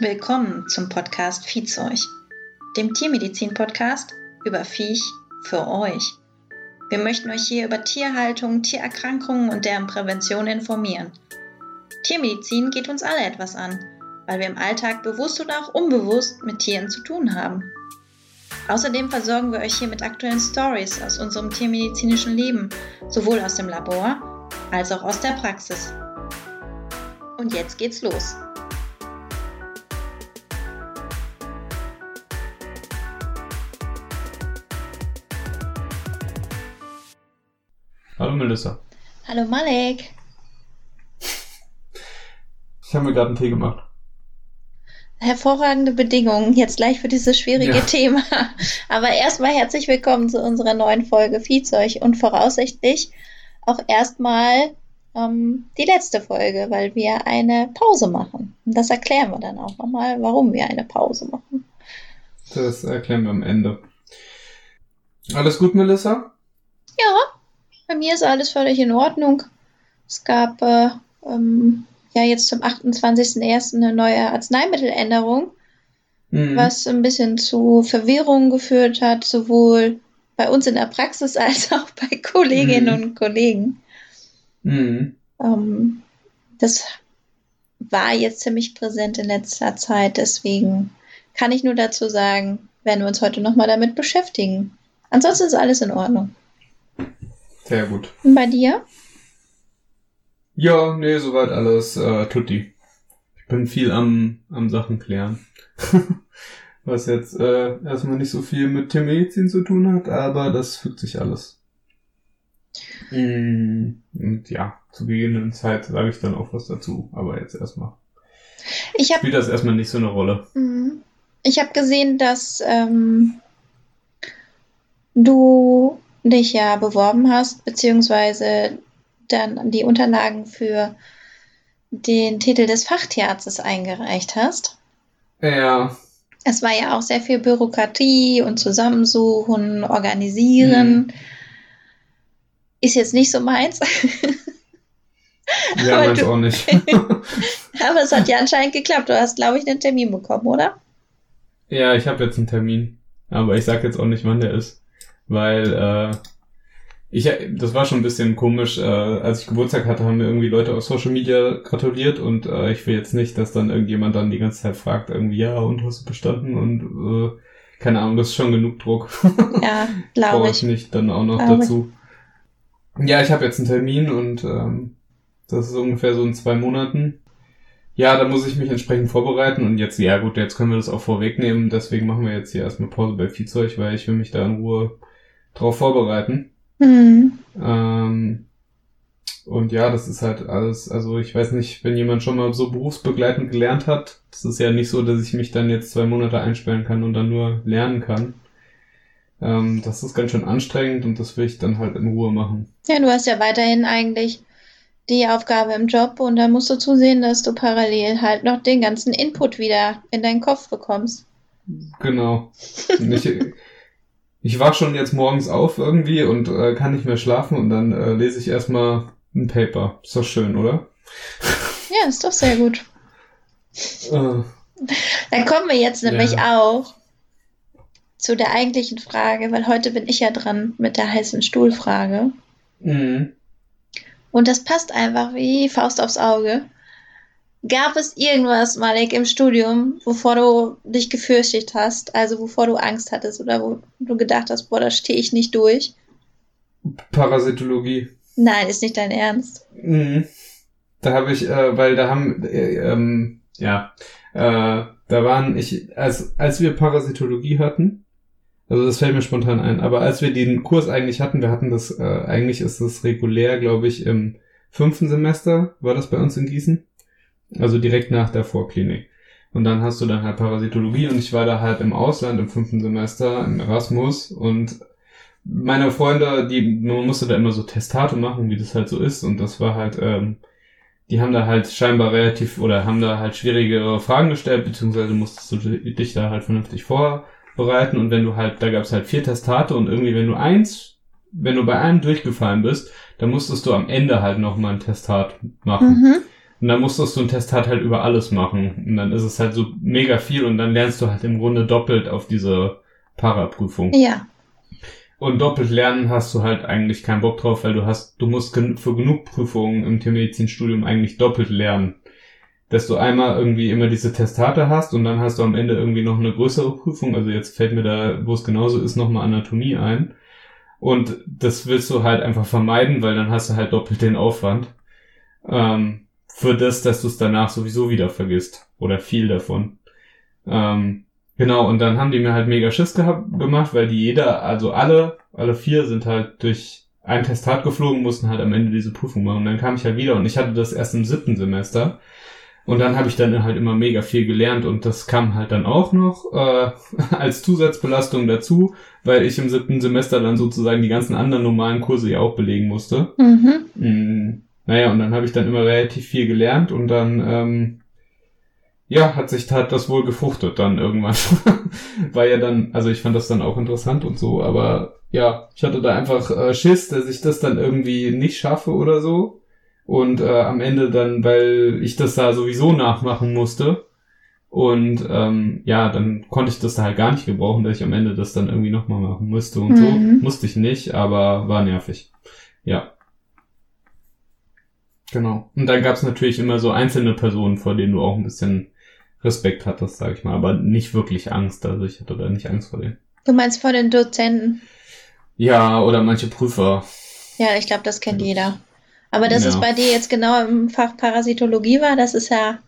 Willkommen zum Podcast Viehzeug, dem Tiermedizin-Podcast über Viech für euch. Wir möchten euch hier über Tierhaltung, Tiererkrankungen und deren Prävention informieren. Tiermedizin geht uns alle etwas an, weil wir im Alltag bewusst oder auch unbewusst mit Tieren zu tun haben. Außerdem versorgen wir euch hier mit aktuellen Stories aus unserem tiermedizinischen Leben, sowohl aus dem Labor als auch aus der Praxis. Und jetzt geht's los. Hallo Melissa. Hallo Malek. Ich habe mir gerade einen Tee gemacht. Hervorragende Bedingungen jetzt gleich für dieses schwierige Ja. Thema. Aber erstmal herzlich willkommen zu unserer neuen Folge Viehzeug und voraussichtlich auch erstmal ähm, die letzte Folge, weil wir eine Pause machen. Und das erklären wir dann auch nochmal, warum wir eine Pause machen. Das erklären wir am Ende. Alles gut, Melissa? Ja, bei mir ist alles völlig in Ordnung. Es gab äh, ähm, ja jetzt zum 28.01. eine neue Arzneimitteländerung, Mhm. was ein bisschen zu Verwirrung geführt hat, sowohl bei uns in der Praxis als auch bei Kolleginnen Mhm. und Kollegen. Mhm. Ähm, das war jetzt ziemlich präsent in letzter Zeit, deswegen kann ich nur dazu sagen, werden wir uns heute nochmal damit beschäftigen. Ansonsten ist alles in Ordnung. Sehr gut. Und bei dir? Ja, nee, soweit alles äh, tutti. Ich bin viel am, am Sachen klären. Was jetzt äh, erstmal nicht so viel mit Tiermedizin zu tun hat, aber das fügt sich alles. Mm, Und ja, zu gegebenen Zeit sage ich dann auch was dazu, aber jetzt erstmal. Ich habe Spielt das erstmal nicht so eine Rolle. Mhm. Ich habe gesehen, dass ähm, du dich ja beworben hast, beziehungsweise dann die Unterlagen für den Titel des Fachtierarztes eingereicht hast. Ja, Es war ja auch sehr viel Bürokratie und Zusammensuchen, Organisieren. Mhm. Ist jetzt nicht so meins, ja, Aber meins du- auch nicht. aber es hat ja anscheinend geklappt. Du hast, glaube ich, einen Termin bekommen, oder? Ja, ich habe jetzt einen Termin, aber ich sag jetzt auch nicht, wann der ist, weil äh, ich das war schon ein bisschen komisch. Äh, als ich Geburtstag hatte, haben mir irgendwie Leute auf Social Media gratuliert und äh, ich will jetzt nicht, dass dann irgendjemand dann die ganze Zeit fragt irgendwie ja und hast du bestanden und äh, keine Ahnung, das ist schon genug Druck. Ja, glaube Brauche ich. ich nicht dann auch noch Glaub ich. dazu. Ja, ich habe jetzt einen Termin und ähm, das ist ungefähr so in zwei Monaten. Ja, da muss ich mich entsprechend vorbereiten und jetzt, ja gut, jetzt können wir das auch vorwegnehmen. Deswegen machen wir jetzt hier erstmal Pause bei Viehzeug, weil ich will mich da in Ruhe drauf vorbereiten. Hm. Ähm, und ja, das ist halt alles, also ich weiß nicht, wenn jemand schon mal so berufsbegleitend gelernt hat, das ist ja nicht so, dass ich mich dann jetzt zwei Monate einsperren kann und dann nur lernen kann. Ähm, das ist ganz schön anstrengend und das will ich dann halt in Ruhe machen. Ja, du hast ja weiterhin eigentlich die Aufgabe im Job und dann musst du zusehen, dass du parallel halt noch den ganzen Input wieder in deinen Kopf bekommst. Genau. Ich, ich wach schon jetzt morgens auf irgendwie und äh, kann nicht mehr schlafen und dann äh, lese ich erstmal ein Paper. Ist doch schön, oder? Ja, ist doch sehr gut. Äh, Dann kommen wir jetzt nämlich Ja. auch zu der eigentlichen Frage, weil heute bin ich ja dran mit der heißen Stuhlfrage. mh. Und das passt einfach wie Faust aufs Auge. Gab es irgendwas, Malik, im Studium, wovor du dich gefürchtet hast, also wovor du Angst hattest oder wo du gedacht hast, boah, da stehe ich nicht durch? Parasitologie. Nein, ist nicht dein Ernst. Mhm. Da habe ich, äh, weil da haben, äh, ähm, ja, äh, da waren ich, als, als wir Parasitologie hatten, also das fällt mir spontan ein, aber als wir den Kurs eigentlich hatten, wir hatten das, äh, eigentlich ist das regulär, glaube ich, im fünften Semester, war das bei uns in Gießen, also direkt nach der Vorklinik. Und dann hast du dann halt Parasitologie und ich war da halt im Ausland im fünften Semester, im Erasmus und meine Freunde, die, man musste da immer so Testate machen, wie das halt so ist und das war halt, ähm, die haben da halt scheinbar relativ oder haben da halt schwierigere Fragen gestellt, beziehungsweise musstest du dich da halt vernünftig vorbereiten und wenn du halt, da gab es halt vier Testate und irgendwie, wenn du eins, wenn du bei einem durchgefallen bist, dann musstest du am Ende halt nochmal ein Testat machen. Mhm. Und dann musstest du ein Testat halt über alles machen. Und dann ist es halt so mega viel und dann lernst du halt im Grunde doppelt auf diese Paraprüfung. Ja. Und doppelt lernen hast du halt eigentlich keinen Bock drauf, weil du hast, du musst gen für genug Prüfungen im Tiermedizinstudium eigentlich doppelt lernen. Dass du einmal irgendwie immer diese Testate hast und dann hast du am Ende irgendwie noch eine größere Prüfung. Also jetzt fällt mir da, wo es genauso ist, nochmal Anatomie ein. Und das willst du halt einfach vermeiden, weil dann hast du halt doppelt den Aufwand. Ähm, für das, dass du es danach sowieso wieder vergisst. Oder viel davon. Ähm, genau, und dann haben die mir halt mega Schiss gehabt, gemacht, weil die jeder, also alle, alle vier sind halt durch ein Testat geflogen, mussten halt am Ende diese Prüfung machen. Und dann kam ich halt wieder und ich hatte das erst im siebten Semester. Und dann habe ich dann halt immer mega viel gelernt und das kam halt dann auch noch äh, als Zusatzbelastung dazu, weil ich im siebten Semester dann sozusagen die ganzen anderen normalen Kurse ja auch belegen musste. Mhm. Naja, und dann habe ich dann immer relativ viel gelernt und dann, ähm, ja, hat sich hat das wohl gefruchtet dann irgendwann. War ja dann, also ich fand das dann auch interessant und so, aber ja, ich hatte da einfach äh, Schiss, dass ich das dann irgendwie nicht schaffe oder so. Und äh, am Ende dann, weil ich das da sowieso nachmachen musste. Und ähm, ja, dann konnte ich das da halt gar nicht gebrauchen, dass ich am Ende das dann irgendwie nochmal machen musste und Mhm. so. Musste ich nicht, aber war nervig. Ja. Genau. Und dann gab's natürlich immer so einzelne Personen, vor denen du auch ein bisschen Respekt hattest, sag ich mal, aber nicht wirklich Angst. Also ich hatte da nicht Angst vor denen. Du meinst vor den Dozenten? Ja, oder manche Prüfer. Ja, ich glaube, das kennt jeder. Aber dass es Ja. bei dir jetzt genau im Fach Parasitologie war, das ist ja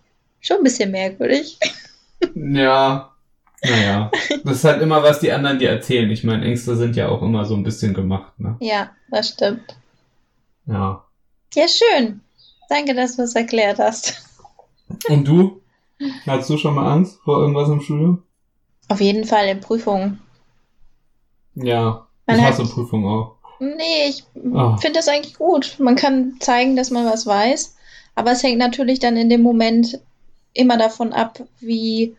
schon ein bisschen merkwürdig. Ja, naja. Das ist halt immer, was die anderen dir erzählen. Ich meine, Ängste sind ja auch immer so ein bisschen gemacht, ne? Ja, das stimmt. Ja. Ja, schön. Danke, dass du es erklärt hast. Und du? Hattest du schon mal Angst vor irgendwas im Studium? Auf jeden Fall in Prüfungen. Ja. Man ich hat- hasse Prüfungen auch. Nee, ich Ah. finde das eigentlich gut. Man kann zeigen, dass man was weiß, aber es hängt natürlich dann in dem Moment immer davon ab, wie,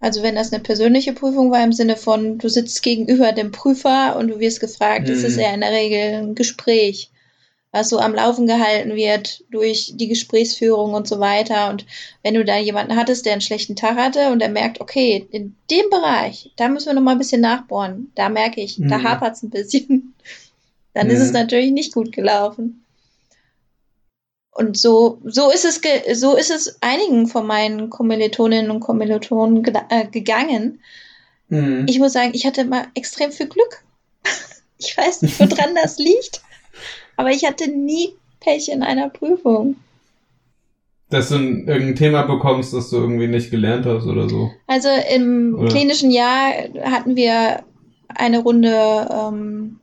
also wenn das eine persönliche Prüfung war, im Sinne von, du sitzt gegenüber dem Prüfer und du wirst gefragt, Mhm. ist ja in der Regel ein Gespräch, was so am Laufen gehalten wird durch die Gesprächsführung und so weiter. Und wenn du da jemanden hattest, der einen schlechten Tag hatte und der merkt, okay, in dem Bereich, da müssen wir noch mal ein bisschen nachbohren, da merke ich, da Mhm. hapert es ein bisschen, dann ist es Mhm. natürlich nicht gut gelaufen. Und so, so ist es, ge so ist es einigen von meinen Kommilitoninnen und Kommilitonen geda- äh, gegangen. Mhm. Ich muss sagen, ich hatte immer extrem viel Glück. Ich weiß nicht, woran das liegt, aber ich hatte nie Pech in einer Prüfung. Dass du ein, irgendein Thema bekommst, das du irgendwie nicht gelernt hast oder so. Also im Oder? klinischen Jahr hatten wir eine Runde ähm,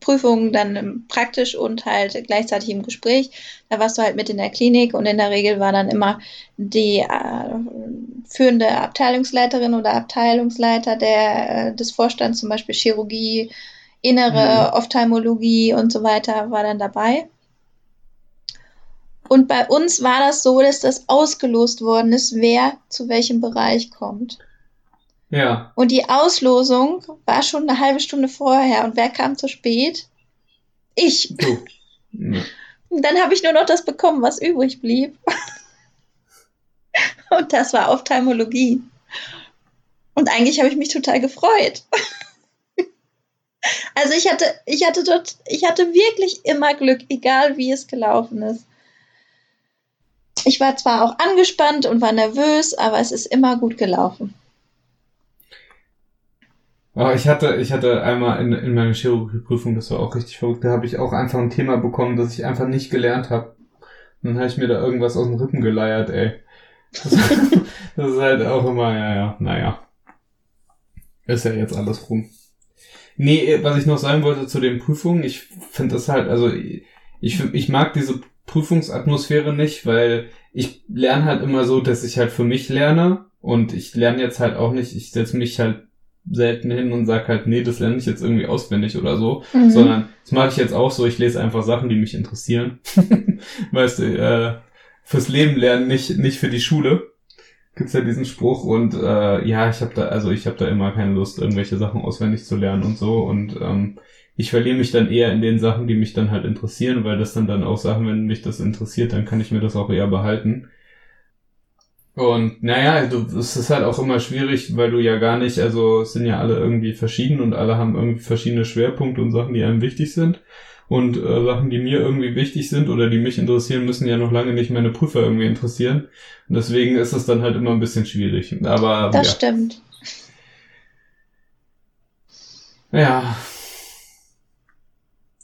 Prüfungen dann praktisch und halt gleichzeitig im Gespräch. Da warst du halt mit in der Klinik und in der Regel war dann immer die äh, führende Abteilungsleiterin oder Abteilungsleiter der, äh, des Vorstands, zum Beispiel Chirurgie, Innere, Ophthalmologie und so weiter, war dann dabei. Und bei uns war das so, dass das ausgelost worden ist, wer zu welchem Bereich kommt. Ja. Und die Auslosung war schon eine halbe Stunde vorher. Und wer kam zu spät? Ich. Du. Und dann habe ich nur noch das bekommen, was übrig blieb. Und das war Ophthalmologie. Und eigentlich habe ich mich total gefreut. Also ich hatte, ich hatte dort, ich hatte wirklich immer Glück, egal wie es gelaufen ist. Ich war zwar auch angespannt und war nervös, aber es ist immer gut gelaufen. Aber ich hatte, ich hatte einmal in, in meiner Chirurgieprüfung, das war auch richtig verrückt, da habe ich auch einfach ein Thema bekommen, das ich einfach nicht gelernt habe. Dann habe ich mir da irgendwas aus den Rippen geleiert, ey. Das, das ist halt auch immer, ja, ja, naja. Ist ja jetzt alles rum. Nee, was ich noch sagen wollte zu den Prüfungen, ich finde das halt, also ich, ich mag diese Prüfungsatmosphäre nicht, weil ich lerne halt immer so, dass ich halt für mich lerne und ich lerne jetzt halt auch nicht, ich setze mich halt selten hin und sag halt, nee, das lerne ich jetzt irgendwie auswendig oder so, Mhm. sondern das mache ich jetzt auch so, ich lese einfach Sachen, die mich interessieren. weißt du, äh, fürs Leben lernen, nicht, nicht für die Schule. Gibt's ja diesen Spruch und äh, ja, ich habe da, also ich habe da immer keine Lust, irgendwelche Sachen auswendig zu lernen und so und ähm, ich verliere mich dann eher in den Sachen, die mich dann halt interessieren, weil das dann dann auch Sachen, wenn mich das interessiert, dann kann ich mir das auch eher behalten. Und naja, du, es ist halt auch immer schwierig, weil du ja gar nicht, also es sind ja alle irgendwie verschieden und alle haben irgendwie verschiedene Schwerpunkte und Sachen, die einem wichtig sind. Und äh, Sachen, die mir irgendwie wichtig sind oder die mich interessieren, müssen ja noch lange nicht meine Prüfer irgendwie interessieren. Und deswegen ist es dann halt immer ein bisschen schwierig. Aber Das ja. stimmt. Ja.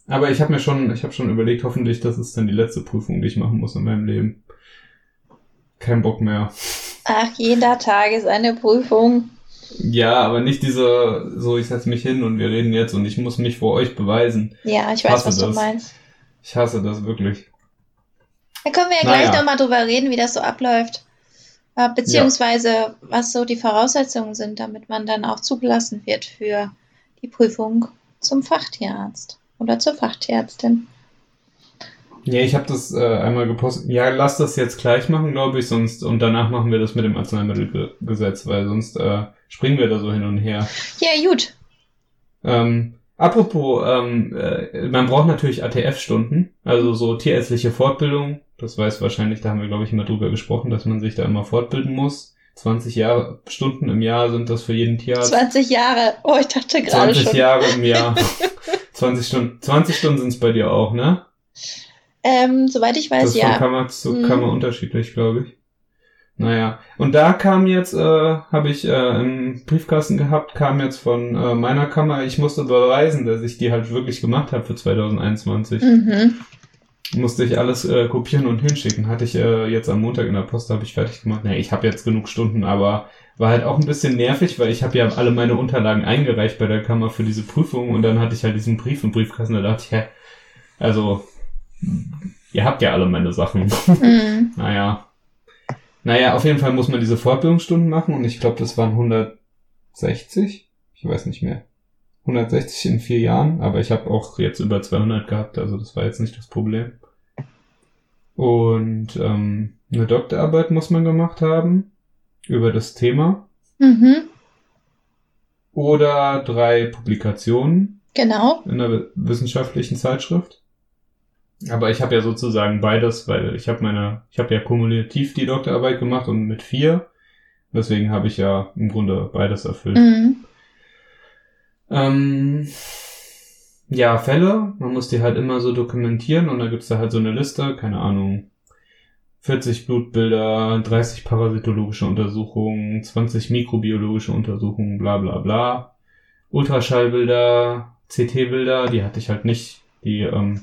Aber ich habe mir schon, ich habe schon überlegt, hoffentlich, das ist dann die letzte Prüfung, die ich machen muss in meinem Leben. Kein Bock mehr. Ach, jeder Tag ist eine Prüfung. Ja, aber nicht diese, so ich setze mich hin und wir reden jetzt und ich muss mich vor euch beweisen. Ja, ich weiß, was du das. meinst. Ich hasse das wirklich. Da können wir ja Naja. gleich nochmal drüber reden, wie das so abläuft. Äh, Beziehungsweise, was so die Voraussetzungen sind, damit man dann auch zugelassen wird für die Prüfung zum Fachtierarzt oder zur Fachtierärztin. Ja, ich habe das äh, einmal gepostet. Ja, lass das jetzt gleich machen, glaube ich, sonst und danach machen wir das mit dem Arzneimittelgesetz, weil sonst äh, springen wir da so hin und her. Ja, gut. Ähm, apropos, ähm, äh, man braucht natürlich ATF-Stunden, also so tierärztliche Fortbildung. Das weiß wahrscheinlich, da haben wir, glaube ich, mal drüber gesprochen, dass man sich da immer fortbilden muss. 20 Jahre, Stunden im Jahr sind das für jeden Tierarzt. 20 Jahre. Oh, ich dachte gerade 20 schon. Jahre im Jahr. 20 Stunden, 20 Stunden sind es bei dir auch, ne? Ähm, soweit ich weiß, Das ist von ja. Kammer zu. Kammer unterschiedlich, glaube ich. Naja, und da kam jetzt, äh, habe ich äh, im Briefkasten gehabt, kam jetzt von äh, meiner Kammer, ich musste beweisen, dass ich die halt wirklich gemacht habe für 2021. Mhm. Musste ich alles äh, kopieren und hinschicken. Hatte ich äh, jetzt am Montag in der Post, habe ich fertig gemacht. Nee, ich habe jetzt genug Stunden, aber war halt auch ein bisschen nervig, weil ich habe ja alle meine Unterlagen eingereicht bei der Kammer für diese Prüfung und dann hatte ich halt diesen Brief im Briefkasten, da dachte ich, hä, also, ihr habt ja alle meine Sachen. Mhm. Naja. Naja, auf jeden Fall muss man diese Fortbildungsstunden machen und ich glaube, das waren 160. Ich weiß nicht mehr. 160 in vier Jahren, aber ich habe auch jetzt über 200 gehabt, also das war jetzt nicht das Problem. Und ähm, eine Doktorarbeit muss man gemacht haben über das Thema Mhm. oder drei Publikationen Genau. in einer wissenschaftlichen Zeitschrift. Aber ich habe ja sozusagen beides, weil ich habe meine, ich habe ja kumulativ die Doktorarbeit gemacht und mit vier. Deswegen habe ich ja im Grunde beides erfüllt. Mhm. Ähm, ja, Fälle, man muss die halt immer so dokumentieren und da gibt's da halt so eine Liste, keine Ahnung, 40 Blutbilder, 30 parasitologische Untersuchungen, 20 mikrobiologische Untersuchungen, bla bla bla. Ultraschallbilder, CT-Bilder, die hatte ich halt nicht. Die ähm,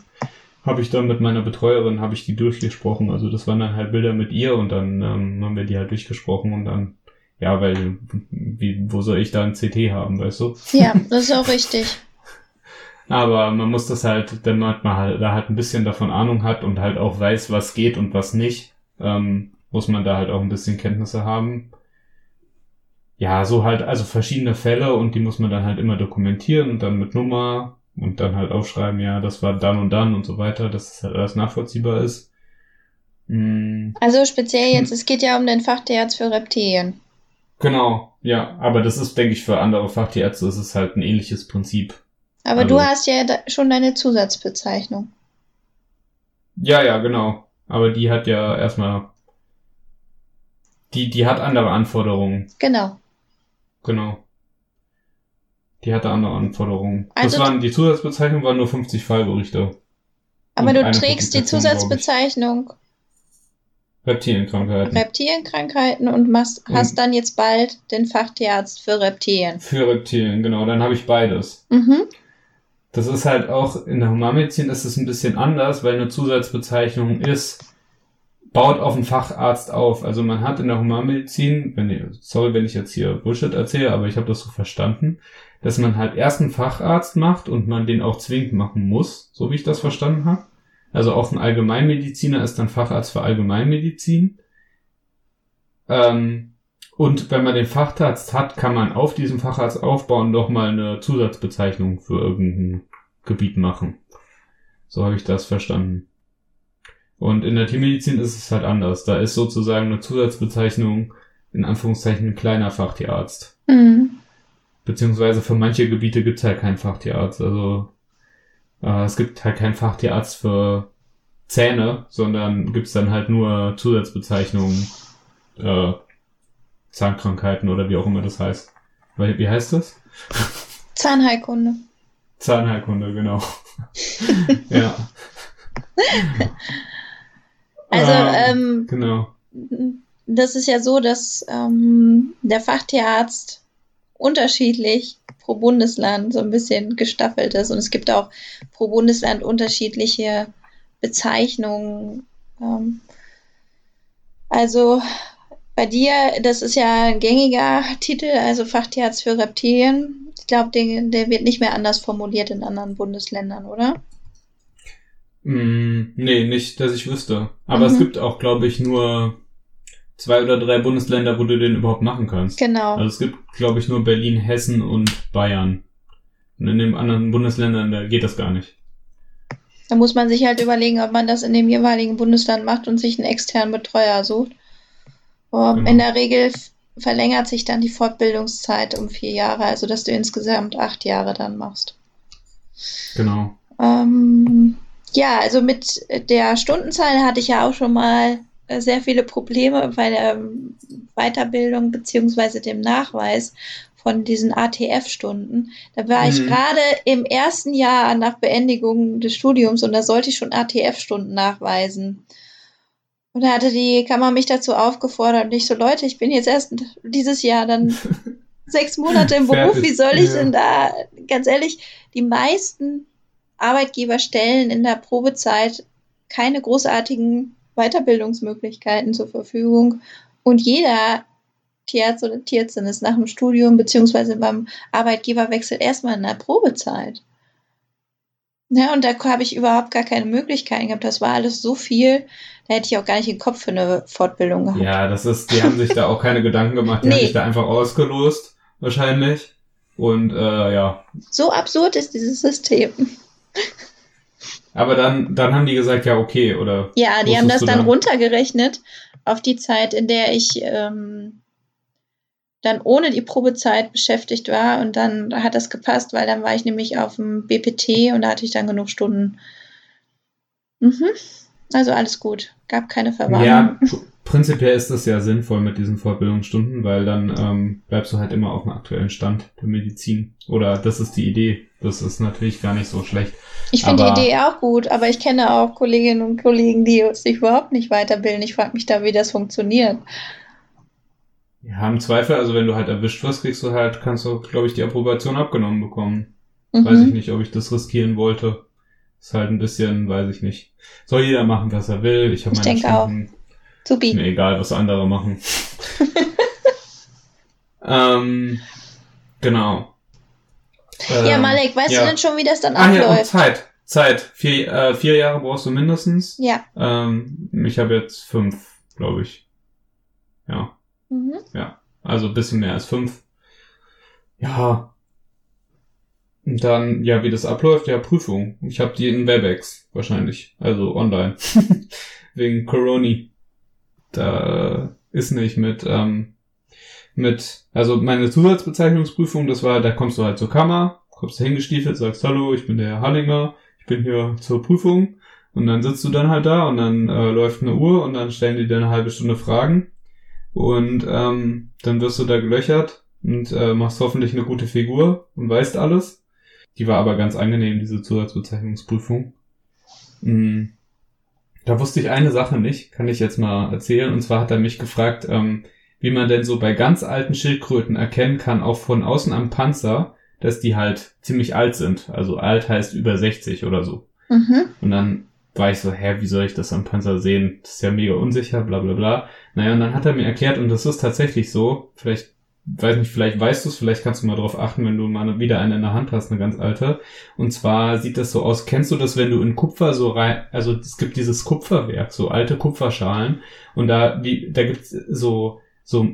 habe ich dann mit meiner Betreuerin, habe ich die durchgesprochen. Also das waren dann halt Bilder mit ihr und dann ähm, haben wir die halt durchgesprochen und dann, ja, weil, wie, wo soll ich da ein CT haben, weißt du? Ja, das ist auch richtig. Aber man muss das halt, wenn man halt, da halt ein bisschen davon Ahnung hat und halt auch weiß, was geht und was nicht, ähm, muss man da halt auch ein bisschen Kenntnisse haben. Ja, so halt, also verschiedene Fälle und die muss man dann halt immer dokumentieren und dann mit Nummer und dann halt aufschreiben, ja, das war dann und dann und so weiter, dass es halt alles nachvollziehbar ist. Mm, Also speziell jetzt, es geht ja um den Fachtierarzt für Reptilien. genau, ja, aber das ist, denke ich, für andere Fachtierärzte ist es halt ein ähnliches Prinzip. Aber Also- du hast ja schon deine Zusatzbezeichnung. Ja, ja, genau. Aber die hat ja erstmal. Die, die hat andere Anforderungen. Genau. Genau. Die hatte andere Anforderungen. Also- das waren, die Zusatzbezeichnung waren nur 50 Fallberichte. Aber Und du trägst die. Zusatzbezeichnung Reptilienkrankheiten. Reptilienkrankheiten und machst, Und- hast dann jetzt bald den Fachtierarzt für Reptilien. Für Reptilien, genau. Dann habe ich beides. Mhm. Das ist halt auch, in der Humanmedizin ist es ein bisschen anders, weil eine Zusatzbezeichnung ist, baut auf einen Facharzt auf. Also man hat in der Humanmedizin, wenn ich, sorry, wenn ich jetzt hier Bullshit erzähle, aber ich habe das so verstanden, dass man halt erst einen Facharzt macht und man den auch zwingend machen muss, so wie ich das verstanden habe. Also auch ein Allgemeinmediziner ist dann Facharzt für Allgemeinmedizin. Ähm, und wenn man den Facharzt hat, kann man auf diesem Facharzt aufbauen nochmal eine Zusatzbezeichnung für irgendein Gebiet machen. So habe ich das verstanden. Und in der Tiermedizin ist es halt anders. Da ist sozusagen eine Zusatzbezeichnung in Anführungszeichen ein kleiner Fachtierarzt. Mhm. Beziehungsweise für manche Gebiete gibt's halt keinen Fachtierarzt. Also äh, es gibt halt keinen Fachtierarzt für Zähne, sondern gibt's dann halt nur Zusatzbezeichnungen, äh, Zahnkrankheiten oder wie auch immer das heißt. Weil, wie heißt das? Zahnheilkunde. Zahnheilkunde, genau. ja. Also, Ähm, ähm, Genau. das ist ja so, dass ähm, der Fachtierarzt unterschiedlich pro Bundesland so ein bisschen gestaffelt ist. Und es gibt auch pro Bundesland unterschiedliche Bezeichnungen. Ähm, also bei dir, das ist ja ein gängiger Titel, also Fachtierarzt für Reptilien. Ich glaube, der, der wird nicht mehr anders formuliert in anderen Bundesländern, oder? Mm, nee, nicht, dass ich wüsste. Aber Mhm. es gibt auch, glaube ich, nur zwei oder drei Bundesländer, wo du den überhaupt machen kannst. Genau. Also es gibt, glaube ich, nur Berlin, Hessen und Bayern. Und in den anderen Bundesländern, da geht das gar nicht. Da muss man sich halt überlegen, ob man das in dem jeweiligen Bundesland macht und sich einen externen Betreuer sucht. Genau. In der Regel verlängert sich dann die Fortbildungszeit um vier Jahre, also dass du insgesamt acht Jahre dann machst. Genau. Ähm, ja, also mit der Stundenzahl hatte ich ja auch schon mal sehr viele Probleme bei der ähm, Weiterbildung beziehungsweise dem Nachweis von diesen ATF-Stunden. Da war ich Mhm. gerade im ersten Jahr nach Beendigung des Studiums und da sollte ich schon ATF-Stunden nachweisen. Und da hatte die Kammer mich dazu aufgefordert und ich so, Leute, ich bin jetzt erst dieses Jahr dann sechs Monate im Beruf, wie soll ich ja. denn da, ganz ehrlich, die meisten Arbeitgeber stellen in der Probezeit keine großartigen Weiterbildungsmöglichkeiten zur Verfügung und jeder Tierarzt oder Tierärztin ist nach dem Studium beziehungsweise beim Arbeitgeberwechsel erstmal in der Probezeit. Ja, und da habe ich überhaupt gar keine Möglichkeiten gehabt. Das war alles so viel, da hätte ich auch gar nicht den Kopf für eine Fortbildung gehabt. Ja, das ist, die haben sich da auch keine Gedanken gemacht. Die haben Nee. sich da einfach ausgelost, wahrscheinlich. Und äh, ja. So absurd ist dieses System. Aber dann, dann haben die gesagt, ja, okay, oder Ja, die haben das dann dann? runtergerechnet auf die Zeit, in der ich ähm, dann ohne die Probezeit beschäftigt war und dann hat das gepasst, weil dann war ich nämlich auf dem BPT und da hatte ich dann genug Stunden. Mhm. Also alles gut, gab keine Verwarnung. Ja, prinzipiell ist das ja sinnvoll mit diesen Fortbildungsstunden, weil dann ähm, bleibst du halt immer auf dem aktuellen Stand der Medizin. Oder das ist die Idee. Das ist natürlich gar nicht so schlecht. Ich finde die Idee auch gut, aber ich kenne auch Kolleginnen und Kollegen, die sich überhaupt nicht weiterbilden. Ich frage mich da, wie das funktioniert. Ja, im Zweifel, also wenn du halt erwischt wirst, kriegst du halt, kannst du, glaube ich, die Approbation abgenommen bekommen. Mhm. Weiß ich nicht, ob ich das riskieren wollte. Ist halt ein bisschen, weiß ich nicht. Soll jeder machen, was er will. Ich habe meine denke auch. Supi. Ist mir egal, was andere machen. ähm, genau. Ja, Ähm, Malek, weißt ja. du denn schon, wie das dann Ah ja, abläuft? Zeit. Zeit. Vier, äh, vier Jahre brauchst du mindestens. Ja. Ähm, ich habe jetzt fünf, glaube ich. Ja. Mhm. Also ein bisschen mehr als fünf. Ja. Und dann, ja, wie das abläuft, ja, Prüfung. Ich habe die in Webex wahrscheinlich. Also online. Wegen Coroni. Da ist nicht mit, ähm, mit, also meine Zusatzbezeichnungsprüfung, das war, da kommst du halt zur Kammer, kommst da hingestiefelt, sagst, hallo, ich bin der Herr Hallinger, ich bin hier zur Prüfung. Und dann sitzt du dann halt da und dann äh, läuft eine Uhr und dann stellen die dir eine halbe Stunde Fragen. Und ähm, dann wirst du da gelöchert und äh, machst hoffentlich eine gute Figur und weißt alles. Die war aber ganz angenehm, diese Zusatzbezeichnungsprüfung. Mm. Da wusste ich eine Sache nicht, kann ich jetzt mal erzählen. Und zwar hat er mich gefragt, ähm, wie man denn so bei ganz alten Schildkröten erkennen kann, auch von außen am Panzer, dass die halt ziemlich alt sind. Also alt heißt über 60 oder so. Mhm. Und dann war ich so, hä, wie soll ich das am Panzer sehen? Das ist ja mega unsicher, bla bla bla. Naja, und dann hat er mir erklärt, und das ist tatsächlich so, vielleicht, weiß nicht, vielleicht weißt du es, vielleicht kannst du mal drauf achten, wenn du mal wieder eine in der Hand hast, eine ganz alte. Und zwar sieht das so aus, kennst du das, wenn du in Kupfer so rein, also es gibt dieses Kupferwerk, so alte Kupferschalen, und da, wie, da gibt's so, so,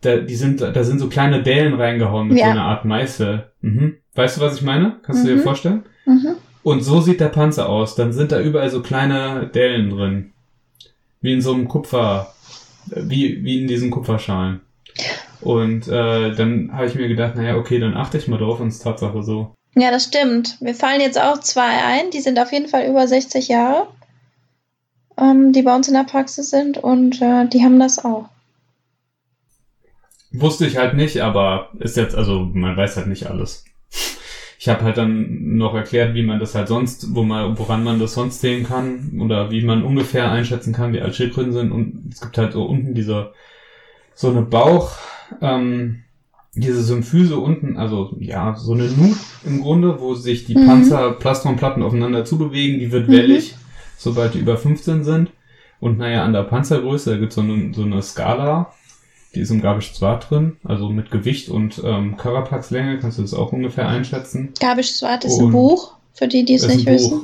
da, die sind, da sind so kleine Dellen reingehauen mit Ja. so einer Art Meißel. Mhm. Weißt du, was ich meine? Kannst du dir Mhm. vorstellen? Mhm. Und so sieht der Panzer aus. Dann sind da überall so kleine Dellen drin. Wie in so einem Kupfer, wie, wie in diesen Kupferschalen. Und äh, dann habe ich mir gedacht, naja, okay, dann achte ich mal drauf und es ist Tatsache so. Ja, das stimmt. Mir fallen jetzt auch zwei ein, die sind auf jeden Fall über 60 Jahre, ähm, die bei uns in der Praxis sind und äh, die haben das auch. Wusste ich halt nicht, aber ist jetzt, also man weiß halt nicht alles. Ich habe halt dann noch erklärt, wie man das halt sonst, wo man, woran man das sonst sehen kann oder wie man ungefähr einschätzen kann, wie alt Schildkröten sind. Und es gibt halt so unten diese so eine Bauch, ähm, diese Symphyse unten, also ja, so eine Nut im Grunde, wo sich die Mhm. Panzer, Plastronplatten aufeinander zubewegen, die wird Mhm. wellig, sobald die über 15 sind. Und naja, an der Panzergröße, da gibt's so eine, so eine Skala, die ist im Garbage Zwart drin, also mit Gewicht und ähm, Carapax-Länge kannst du das auch ungefähr einschätzen. Gabisch Swart ist ein Und- Buch, für die, die es nicht ein wissen.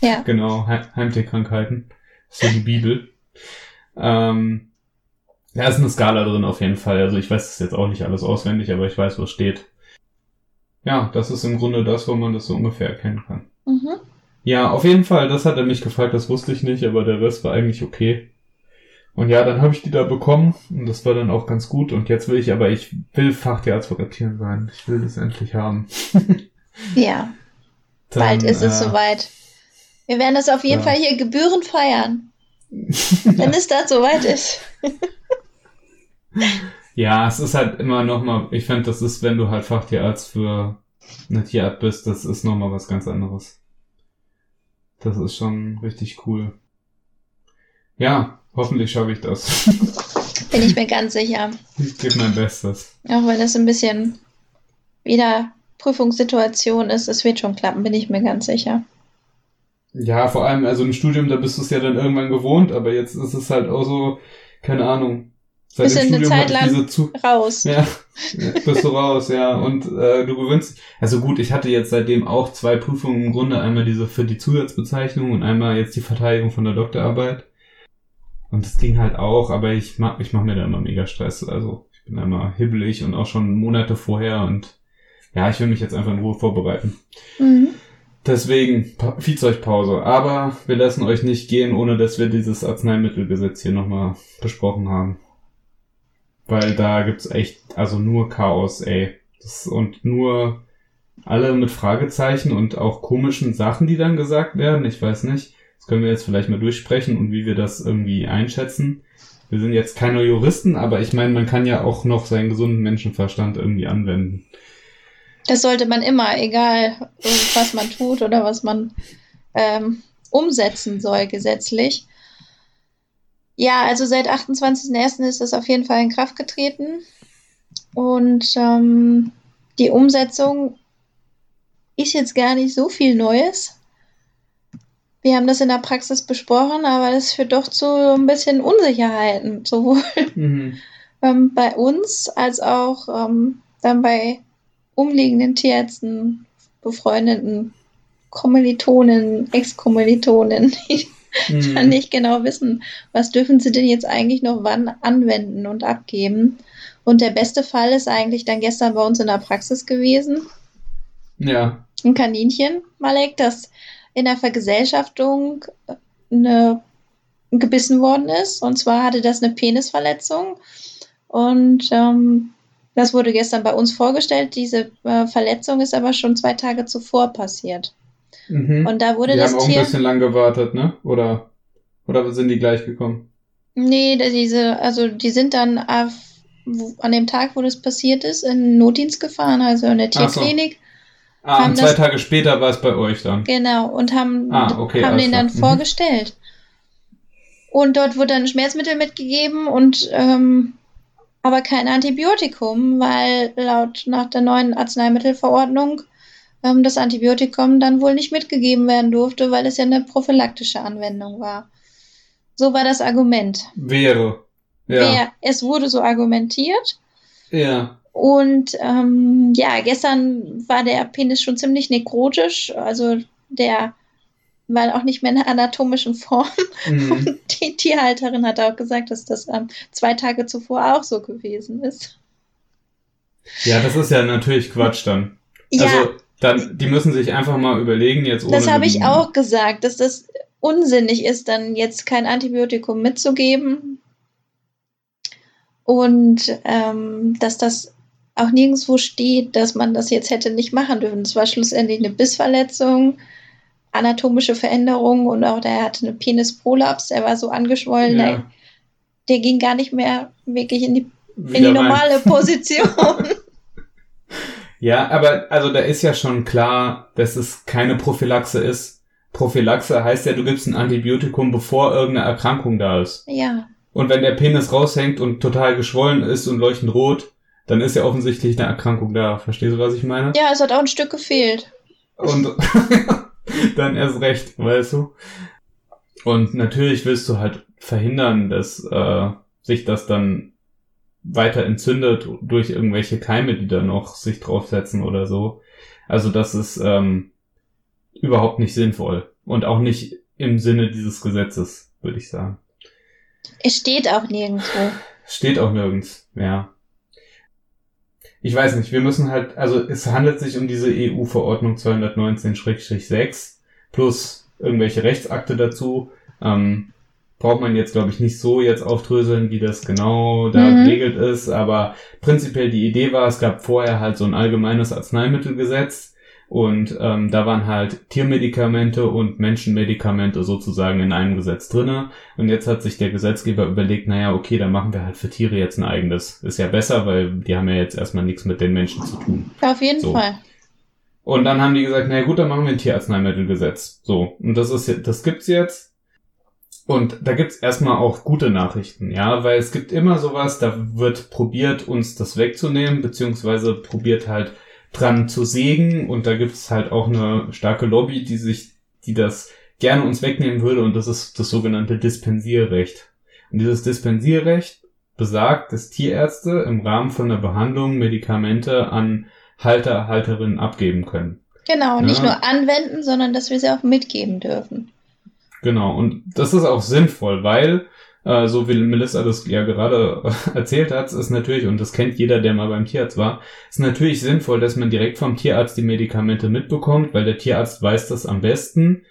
Ja. Genau, He Heimtierkrankheiten. Das ist die Bibel. Ähm, da ist eine Skala drin auf jeden Fall. Also ich weiß das jetzt auch nicht alles auswendig, aber ich weiß, was steht. Ja, das ist im Grunde das, wo man das so ungefähr erkennen kann. Mhm. Ja, auf jeden Fall, das hat er mich gefragt, das wusste ich nicht, aber der Rest war eigentlich okay. Und ja, dann habe ich die da bekommen und das war dann auch ganz gut. Und jetzt will ich aber, ich will Fachtierarzt für Reptilien sein. Ich will das endlich haben. Ja, Dann, bald ist es äh, soweit. Wir werden das auf jeden ja. Fall hier gebührend feiern, wenn es da soweit ist. Ja, es ist halt immer noch mal, ich finde, das ist, wenn du halt Fachtierarzt für eine Tierart bist, das ist noch mal was ganz anderes. Das ist schon richtig cool. Ja, hoffentlich schaffe ich das. Bin ich mir ganz sicher. ich gebe mein Bestes. Auch wenn es ein bisschen wieder Prüfungssituation ist, es wird schon klappen, bin ich mir ganz sicher. Ja, vor allem, also im Studium, da bist du es ja dann irgendwann gewohnt, aber jetzt ist es halt auch so, keine Ahnung. Seit Bisschen eine Zeit lang zu Raus. Ja, bist du raus, ja. Und äh, du gewöhnst. Also gut, ich hatte jetzt seitdem auch zwei Prüfungen im Grunde. Einmal diese für die Zusatzbezeichnung und einmal jetzt die Verteidigung von der Doktorarbeit. Und das ging halt auch, aber ich mach, ich mach mir da immer mega Stress. Also ich bin immer hibbelig und auch schon Monate vorher und ja, ich will mich jetzt einfach in Ruhe vorbereiten. Mhm. Deswegen Pa- Viehzeugpause. Aber wir lassen euch nicht gehen, ohne dass wir dieses Arzneimittelgesetz hier nochmal besprochen haben. Weil da gibt's echt, also nur Chaos, ey. Das, und nur alle mit Fragezeichen und auch komischen Sachen, die dann gesagt werden. Ich weiß nicht. Das können wir jetzt vielleicht mal durchsprechen und wie wir das irgendwie einschätzen. Wir sind jetzt keine Juristen, aber ich meine, man kann ja auch noch seinen gesunden Menschenverstand irgendwie anwenden. Das sollte man immer, egal was man tut oder was man ähm, umsetzen soll gesetzlich. Ja, also seit 28.01. ist das auf jeden Fall in Kraft getreten. Und ähm, die Umsetzung ist jetzt gar nicht so viel Neues. Wir haben das in der Praxis besprochen, aber das führt doch zu ein bisschen Unsicherheiten, sowohl Mhm. ähm, bei uns als auch ähm, dann bei umliegenden Tierärzten, befreundeten Kommilitonen, Ex-Kommilitonen, die Mhm. dann nicht genau wissen, was dürfen sie denn jetzt eigentlich noch wann anwenden und abgeben. Und der beste Fall ist eigentlich dann gestern bei uns in der Praxis gewesen. Ja. Ein Kaninchen, Malek, das in der Vergesellschaftung äh, eine, gebissen worden ist. Und zwar hatte das eine Penisverletzung. Und ähm, das wurde gestern bei uns vorgestellt. Diese äh, Verletzung ist aber schon zwei Tage zuvor passiert. Mhm. Und da wurde die das haben auch Tier. ein bisschen lang gewartet, ne? Oder, oder sind die gleich gekommen? Nee, diese, also die sind dann auf, an dem Tag, wo das passiert ist, in Notdienst gefahren, also in der Ach so. Tierklinik. Ah, und zwei das- Tage später war es bei euch dann. Genau, und haben, Ah, okay, haben den dann. Mhm. vorgestellt. Und dort wurde dann Schmerzmittel mitgegeben und ähm, aber kein Antibiotikum, weil laut nach der neuen Arzneimittelverordnung ähm, das Antibiotikum dann wohl nicht mitgegeben werden durfte, weil es ja eine prophylaktische Anwendung war. So war das Argument. Wäre. Ja. Wer, es wurde so argumentiert. Ja. Und ähm, ja, gestern war der Penis schon ziemlich nekrotisch, also der war auch nicht mehr in der anatomischen Form. Mhm. Die Tierhalterin hat auch gesagt, dass das ähm, zwei Tage zuvor auch so gewesen ist. Ja, das ist ja natürlich Quatsch dann. Ja, Also, dann, die müssen sich einfach mal überlegen, jetzt ohne. das habe ich auch gesagt, dass das unsinnig ist, dann jetzt kein Antibiotikum mitzugeben. und ähm, dass das auch nirgendwo steht, dass man das jetzt hätte nicht machen dürfen. Es war schlussendlich eine Bissverletzung, anatomische Veränderung und auch der hatte eine Penisprolaps, er war so angeschwollen, ja. der, der, ging gar nicht mehr wirklich in die, in die normale. Position. ja, aber also da ist ja schon klar, dass es keine Prophylaxe ist. Prophylaxe heißt ja, du gibst ein Antibiotikum, bevor irgendeine Erkrankung da ist. Ja. Und wenn der Penis raushängt und total geschwollen ist und leuchtend rot, dann ist ja offensichtlich eine Erkrankung da. Verstehst du, was ich meine? Ja, es hat auch ein Stück gefehlt. Und dann erst recht, weißt du? Und natürlich willst du halt verhindern, dass äh, sich das dann weiter entzündet durch irgendwelche Keime, die da noch sich draufsetzen oder so. Also das ist ähm, überhaupt nicht sinnvoll und auch nicht im Sinne dieses Gesetzes, würde ich sagen. Es steht auch nirgendwo. Steht auch nirgends, ja. Ich weiß nicht, wir müssen halt, also es handelt sich um diese EU-Verordnung 219-6 plus irgendwelche Rechtsakte dazu. Ähm, braucht man jetzt, glaube ich, nicht so jetzt aufdröseln, wie das genau da mhm. geregelt ist, aber prinzipiell die Idee war, es gab vorher halt so ein allgemeines Arzneimittelgesetz, und ähm, da waren halt Tiermedikamente und Menschenmedikamente sozusagen in einem Gesetz drinne. Und jetzt hat sich der Gesetzgeber überlegt, naja, okay, dann machen wir halt für Tiere jetzt ein eigenes. Ist ja besser, weil die haben ja jetzt erstmal nichts mit den Menschen zu tun. Auf jeden so. Fall. Und dann haben die gesagt, naja gut, dann machen wir ein Tierarzneimittelgesetz. So, und das ist das gibt's jetzt. Und da gibt's erstmal auch gute Nachrichten, ja, weil es gibt immer sowas, da wird probiert, uns das wegzunehmen, beziehungsweise probiert halt dran zu sägen und da gibt es halt auch eine starke Lobby, die sich, die das gerne uns wegnehmen würde und das ist das sogenannte Dispensierrecht. Und dieses Dispensierrecht besagt, dass Tierärzte im Rahmen von der Behandlung Medikamente an Halter, Halterinnen abgeben können. Genau, nicht ja. nur anwenden, sondern dass wir sie auch mitgeben dürfen. Genau, und das ist auch sinnvoll, weil äh, so wie Melissa das ja gerade erzählt hat, ist natürlich, und das kennt jeder, der mal beim Tierarzt war, ist natürlich sinnvoll, dass man direkt vom Tierarzt die Medikamente mitbekommt, weil der Tierarzt weiß das am besten,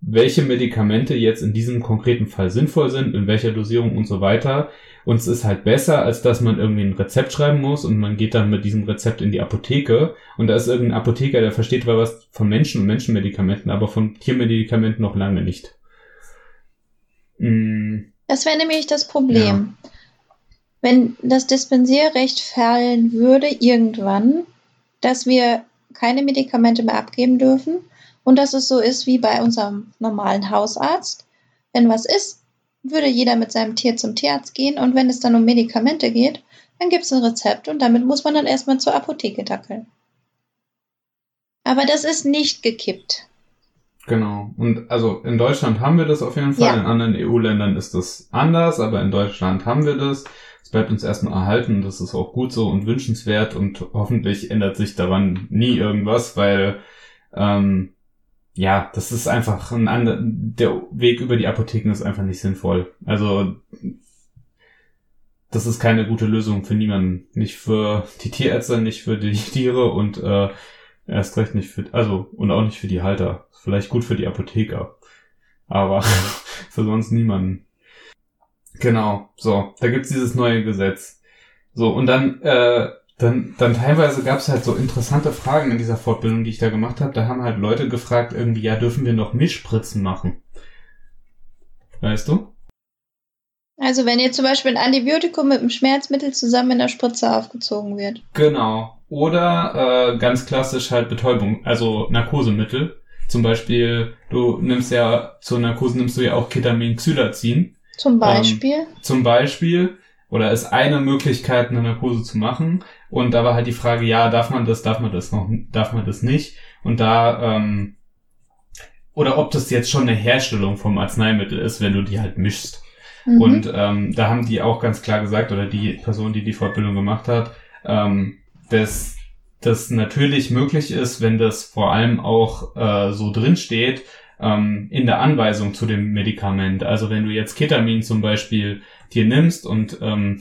welche Medikamente jetzt in diesem konkreten Fall sinnvoll sind, in welcher Dosierung und so weiter. Und es ist halt besser, als dass man irgendwie ein Rezept schreiben muss und man geht dann mit diesem Rezept in die Apotheke und da ist irgendein Apotheker, der versteht zwar was von Menschen und Menschenmedikamenten, aber von Tiermedikamenten noch lange nicht. Mm. Das wäre nämlich das Problem. Ja. Wenn das Dispensierrecht fallen würde irgendwann, dass wir keine Medikamente mehr abgeben dürfen und dass es so ist wie bei unserem normalen Hausarzt. Wenn was ist, würde jeder mit seinem Tier zum Tierarzt gehen und wenn es dann um Medikamente geht, dann gibt es ein Rezept und damit muss man dann erstmal zur Apotheke dackeln. Aber das ist nicht gekippt. Genau. Und also in Deutschland haben wir das auf jeden Fall. Ja. In anderen EU-Ländern ist das anders, aber in Deutschland haben wir das. Es bleibt uns erstmal erhalten. Das ist auch gut so und wünschenswert und hoffentlich ändert sich daran nie irgendwas, weil ähm, ja, das ist einfach ein anderer, der Weg über die Apotheken ist einfach nicht sinnvoll. Also das ist keine gute Lösung für niemanden. Nicht für die Tierärzte, nicht für die Tiere und äh, erst recht nicht für, also, und auch nicht für die Halter. Vielleicht gut für die Apotheker. Aber für sonst niemanden. Genau, so, da gibt's dieses neue Gesetz. So, und dann, äh, dann, dann teilweise gab's halt so interessante Fragen in dieser Fortbildung, die ich da gemacht habe. Da haben halt Leute gefragt, irgendwie, ja, dürfen wir noch Mischspritzen machen? Weißt du? Also wenn jetzt zum Beispiel ein Antibiotikum mit einem Schmerzmittel zusammen in der Spritze aufgezogen wird. Genau. Oder äh, ganz klassisch halt Betäubung, also Narkosemittel. Zum Beispiel, du nimmst ja, zur Narkose nimmst du ja auch Ketamin, Xylazin. Zum Beispiel? Ähm, zum Beispiel. Oder ist eine Möglichkeit, eine Narkose zu machen. Und da war halt die Frage, ja, darf man das, darf man das noch, darf man das nicht? Und da, ähm, oder ob das jetzt schon eine Herstellung vom Arzneimittel ist, wenn du die halt mischst. Mhm. Und ähm, da haben die auch ganz klar gesagt, oder die Person, die die Fortbildung gemacht hat, ähm, dass das natürlich möglich ist, wenn das vor allem auch äh, so drin steht ähm, in der Anweisung zu dem Medikament. Also wenn du jetzt Ketamin zum Beispiel dir nimmst und ähm,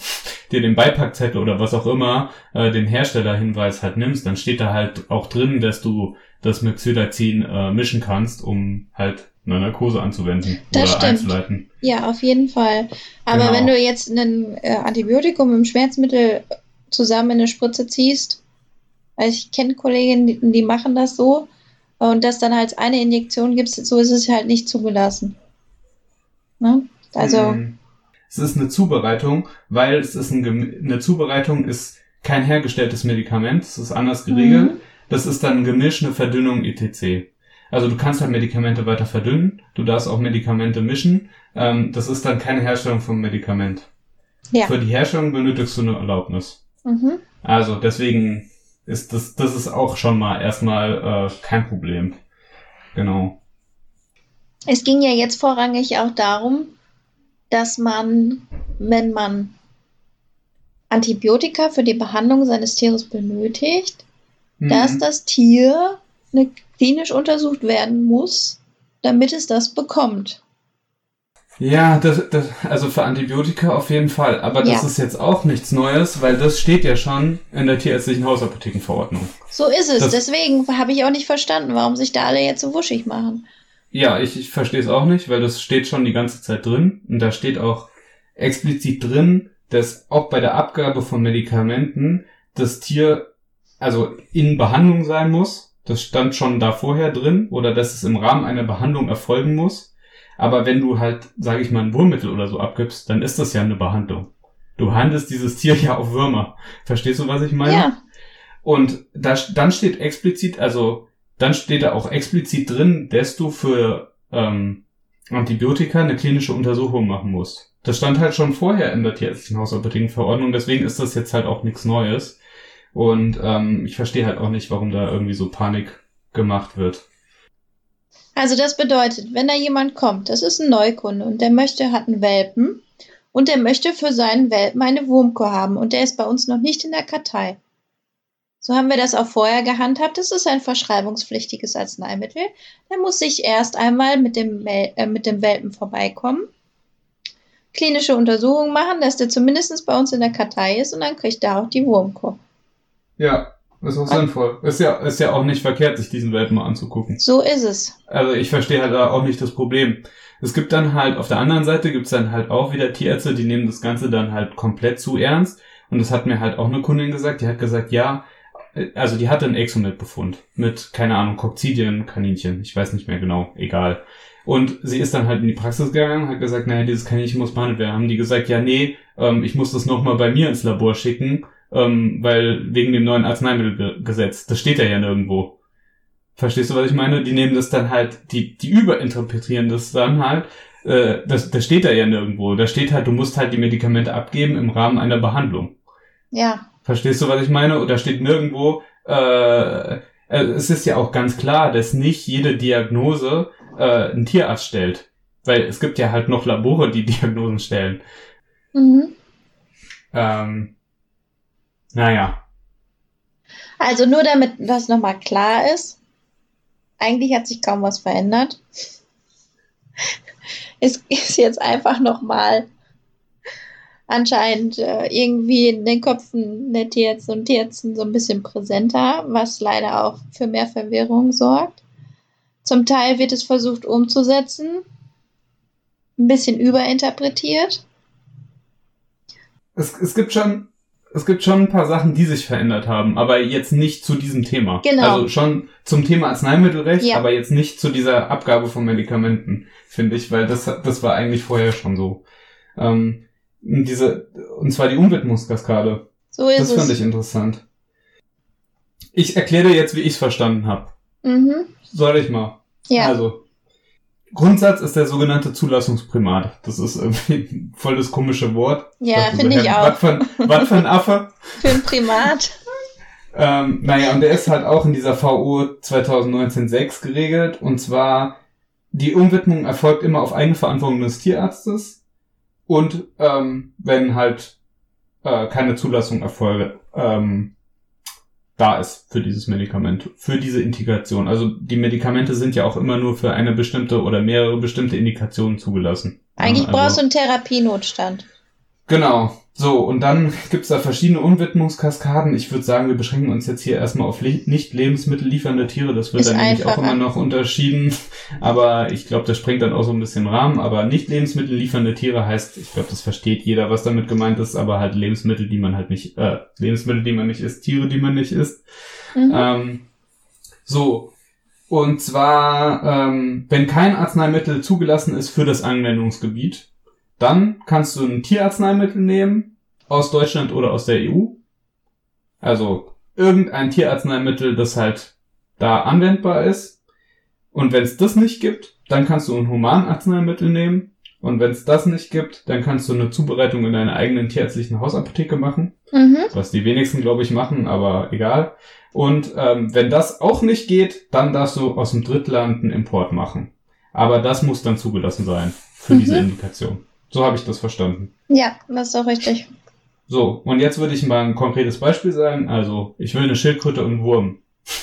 dir den Beipackzettel oder was auch immer äh, den Herstellerhinweis halt nimmst, dann steht da halt auch drin, dass du das mit Xylazin äh, mischen kannst, um halt eine Narkose anzuwenden Das oder stimmt. einzuleiten. Ja, auf jeden Fall. Aber Genau. wenn du jetzt ein äh, Antibiotikum einem Schmerzmittel zusammen in eine Spritze ziehst, also ich kenne Kolleginnen, die, die machen das so und das dann als eine Injektion gibst, so ist es halt nicht zugelassen. Ne? Also, Mhm. Es ist eine Zubereitung, weil es ist ein, Gem- eine Zubereitung ist kein hergestelltes Medikament, es ist anders geregelt. Mhm. Das ist dann ein Gemisch, eine Verdünnung etc. Also du kannst halt Medikamente weiter verdünnen, du darfst auch Medikamente mischen. Ähm, das ist dann keine Herstellung vom Medikament. Ja. Für die Herstellung benötigst du eine Erlaubnis. Mhm. Also deswegen ist das, das ist auch schon mal erstmal äh, kein Problem. Genau. Es ging ja jetzt vorrangig auch darum, dass man, wenn man Antibiotika für die Behandlung seines Tieres benötigt, dass Mhm. das Tier ne, klinisch untersucht werden muss, damit es das bekommt. Ja, das, das, also für Antibiotika auf jeden Fall. Aber das Ja. ist jetzt auch nichts Neues, weil das steht ja schon in der tierärztlichen Hausapothekenverordnung. So ist es. Das- Deswegen habe ich auch nicht verstanden, warum sich da alle jetzt so wuschig machen. Ja, ich, ich verstehe es auch nicht, weil das steht schon die ganze Zeit drin. Und da steht auch explizit drin, dass auch bei der Abgabe von Medikamenten das Tier also in Behandlung sein muss. Das stand schon da vorher drin. Oder dass es im Rahmen einer Behandlung erfolgen muss. Aber wenn du halt, sage ich mal, ein Wurmmittel oder so abgibst, dann ist das ja eine Behandlung. Du behandelst dieses Tier ja auf Würmer. Verstehst du, was ich meine? Ja, Und da, dann steht explizit, also dann steht da auch explizit drin, dass du für ähm, Antibiotika eine klinische Untersuchung machen musst. Das stand halt schon vorher in der tierärztlichen Hausapothekenverordnung, deswegen ist das jetzt halt auch nichts Neues. Und ähm, ich verstehe halt auch nicht, warum da irgendwie so Panik gemacht wird. Also das bedeutet, wenn da jemand kommt, das ist ein Neukunde und der möchte, hat einen Welpen und der möchte für seinen Welpen eine Wurmkur haben und der ist bei uns noch nicht in der Kartei. So haben wir das auch vorher gehandhabt. Das ist ein verschreibungspflichtiges Arzneimittel. Der muss sich erst einmal mit dem, äh, mit dem Welpen vorbeikommen, klinische Untersuchungen machen, dass der zumindest bei uns in der Kartei ist und dann kriegt er auch die Wurmkur. Ja, ist auch sinnvoll. Ist ja, ist ja auch nicht verkehrt, sich diesen Welpen mal anzugucken. So ist es. Also ich verstehe halt auch nicht das Problem. Es gibt dann halt, auf der anderen Seite gibt's dann halt auch wieder Tierärzte, die nehmen das Ganze dann halt komplett zu ernst. Und das hat mir halt auch eine Kundin gesagt, die hat gesagt, ja, also die hatte einen Exomet-Befund mit, keine Ahnung, Kokzidien, Kaninchen. Ich weiß nicht mehr genau, egal. Und sie ist dann halt in die Praxis gegangen, hat gesagt, naja, dieses Kaninchen muss behandelt werden. Haben die gesagt, ja, nee, ähm, ich muss das nochmal bei mir ins Labor schicken, ähm, weil wegen dem neuen Arzneimittelgesetz. Das steht ja ja nirgendwo. Verstehst du, was ich meine? Die nehmen das dann halt, die, die überinterpretieren das dann halt. Äh, das, das steht da ja nirgendwo. Da steht halt, du musst halt die Medikamente abgeben im Rahmen einer Behandlung. Ja, Verstehst du, was ich meine? Da steht nirgendwo, äh, äh, es ist ja auch ganz klar, dass nicht jede Diagnose äh, ein Tierarzt stellt. Weil es gibt ja halt noch Labore, die Diagnosen stellen. mhm. Ähm, naja. Also nur damit das nochmal klar ist, eigentlich hat sich kaum was verändert. Es ist jetzt einfach nochmal anscheinend äh, irgendwie in den Köpfen der Tierärzte und Tierärzten so ein bisschen präsenter, was leider auch für mehr Verwirrung sorgt. Zum Teil wird es versucht umzusetzen, ein bisschen überinterpretiert. Es, es gibt schon, es gibt schon ein paar Sachen, die sich verändert haben, aber jetzt nicht zu diesem Thema. Genau. Also schon zum Thema Arzneimittelrecht, Ja. aber jetzt nicht zu dieser Abgabe von Medikamenten, finde ich, weil das, das war eigentlich vorher schon so. Ähm, diese, und zwar die Umwidmungskaskade. So ist Das fand es. ich interessant. Ich erkläre dir jetzt, wie ich es verstanden habe. Mhm. Soll ich mal? Ja. Also, Grundsatz ist der sogenannte Zulassungsprimat. Das ist irgendwie voll das komische Wort. ja, so, finde ich auch. Was für, ein- was für ein Affe? Für ein Primat. Ähm, naja, und der ist halt auch in dieser VO 2019-6 geregelt. Und zwar, die Umwidmung erfolgt immer auf Eigenverantwortung des Tierarztes. Und ähm, wenn halt äh, keine Zulassung erfolge, ähm, da ist für dieses Medikament, für diese Integration. Also die Medikamente sind ja auch immer nur für eine bestimmte oder mehrere bestimmte Indikationen zugelassen. Eigentlich also, brauchst du einen Therapienotstand. Genau. So, und dann gibt's da verschiedene Umwidmungskaskaden. Ich würde sagen, wir beschränken uns jetzt hier erstmal auf le nicht lebensmittelliefernde Tiere. Das wird Ist dann nämlich auch immer noch unterschieden. Aber ich glaube, das sprengt dann auch so ein bisschen Rahmen. Aber nicht lebensmittelliefernde Tiere heißt, ich glaube, das versteht jeder, was damit gemeint ist, aber halt Lebensmittel, die man halt nicht, äh, Lebensmittel, die man nicht isst, Tiere, die man nicht isst. Mhm. Ähm, so. Und zwar, ähm, wenn kein Arzneimittel zugelassen ist für das Anwendungsgebiet, dann kannst du ein Tierarzneimittel nehmen aus Deutschland oder aus der EU. Also irgendein Tierarzneimittel, das halt da anwendbar ist. Und wenn es das nicht gibt, dann kannst du ein Humanarzneimittel nehmen. Und wenn es das nicht gibt, dann kannst du eine Zubereitung in deiner eigenen tierärztlichen Hausapotheke machen Mhm. was die wenigsten, glaube ich, machen, aber egal. Und ähm, wenn das auch nicht geht, dann darfst du aus dem Drittland einen Import machen. Aber das muss dann zugelassen sein für Mhm. diese Indikation. So habe ich das verstanden. Ja, das ist doch richtig. So, und jetzt würde ich mal ein konkretes Beispiel sagen. Also, ich will eine Schildkröte und einen Wurm.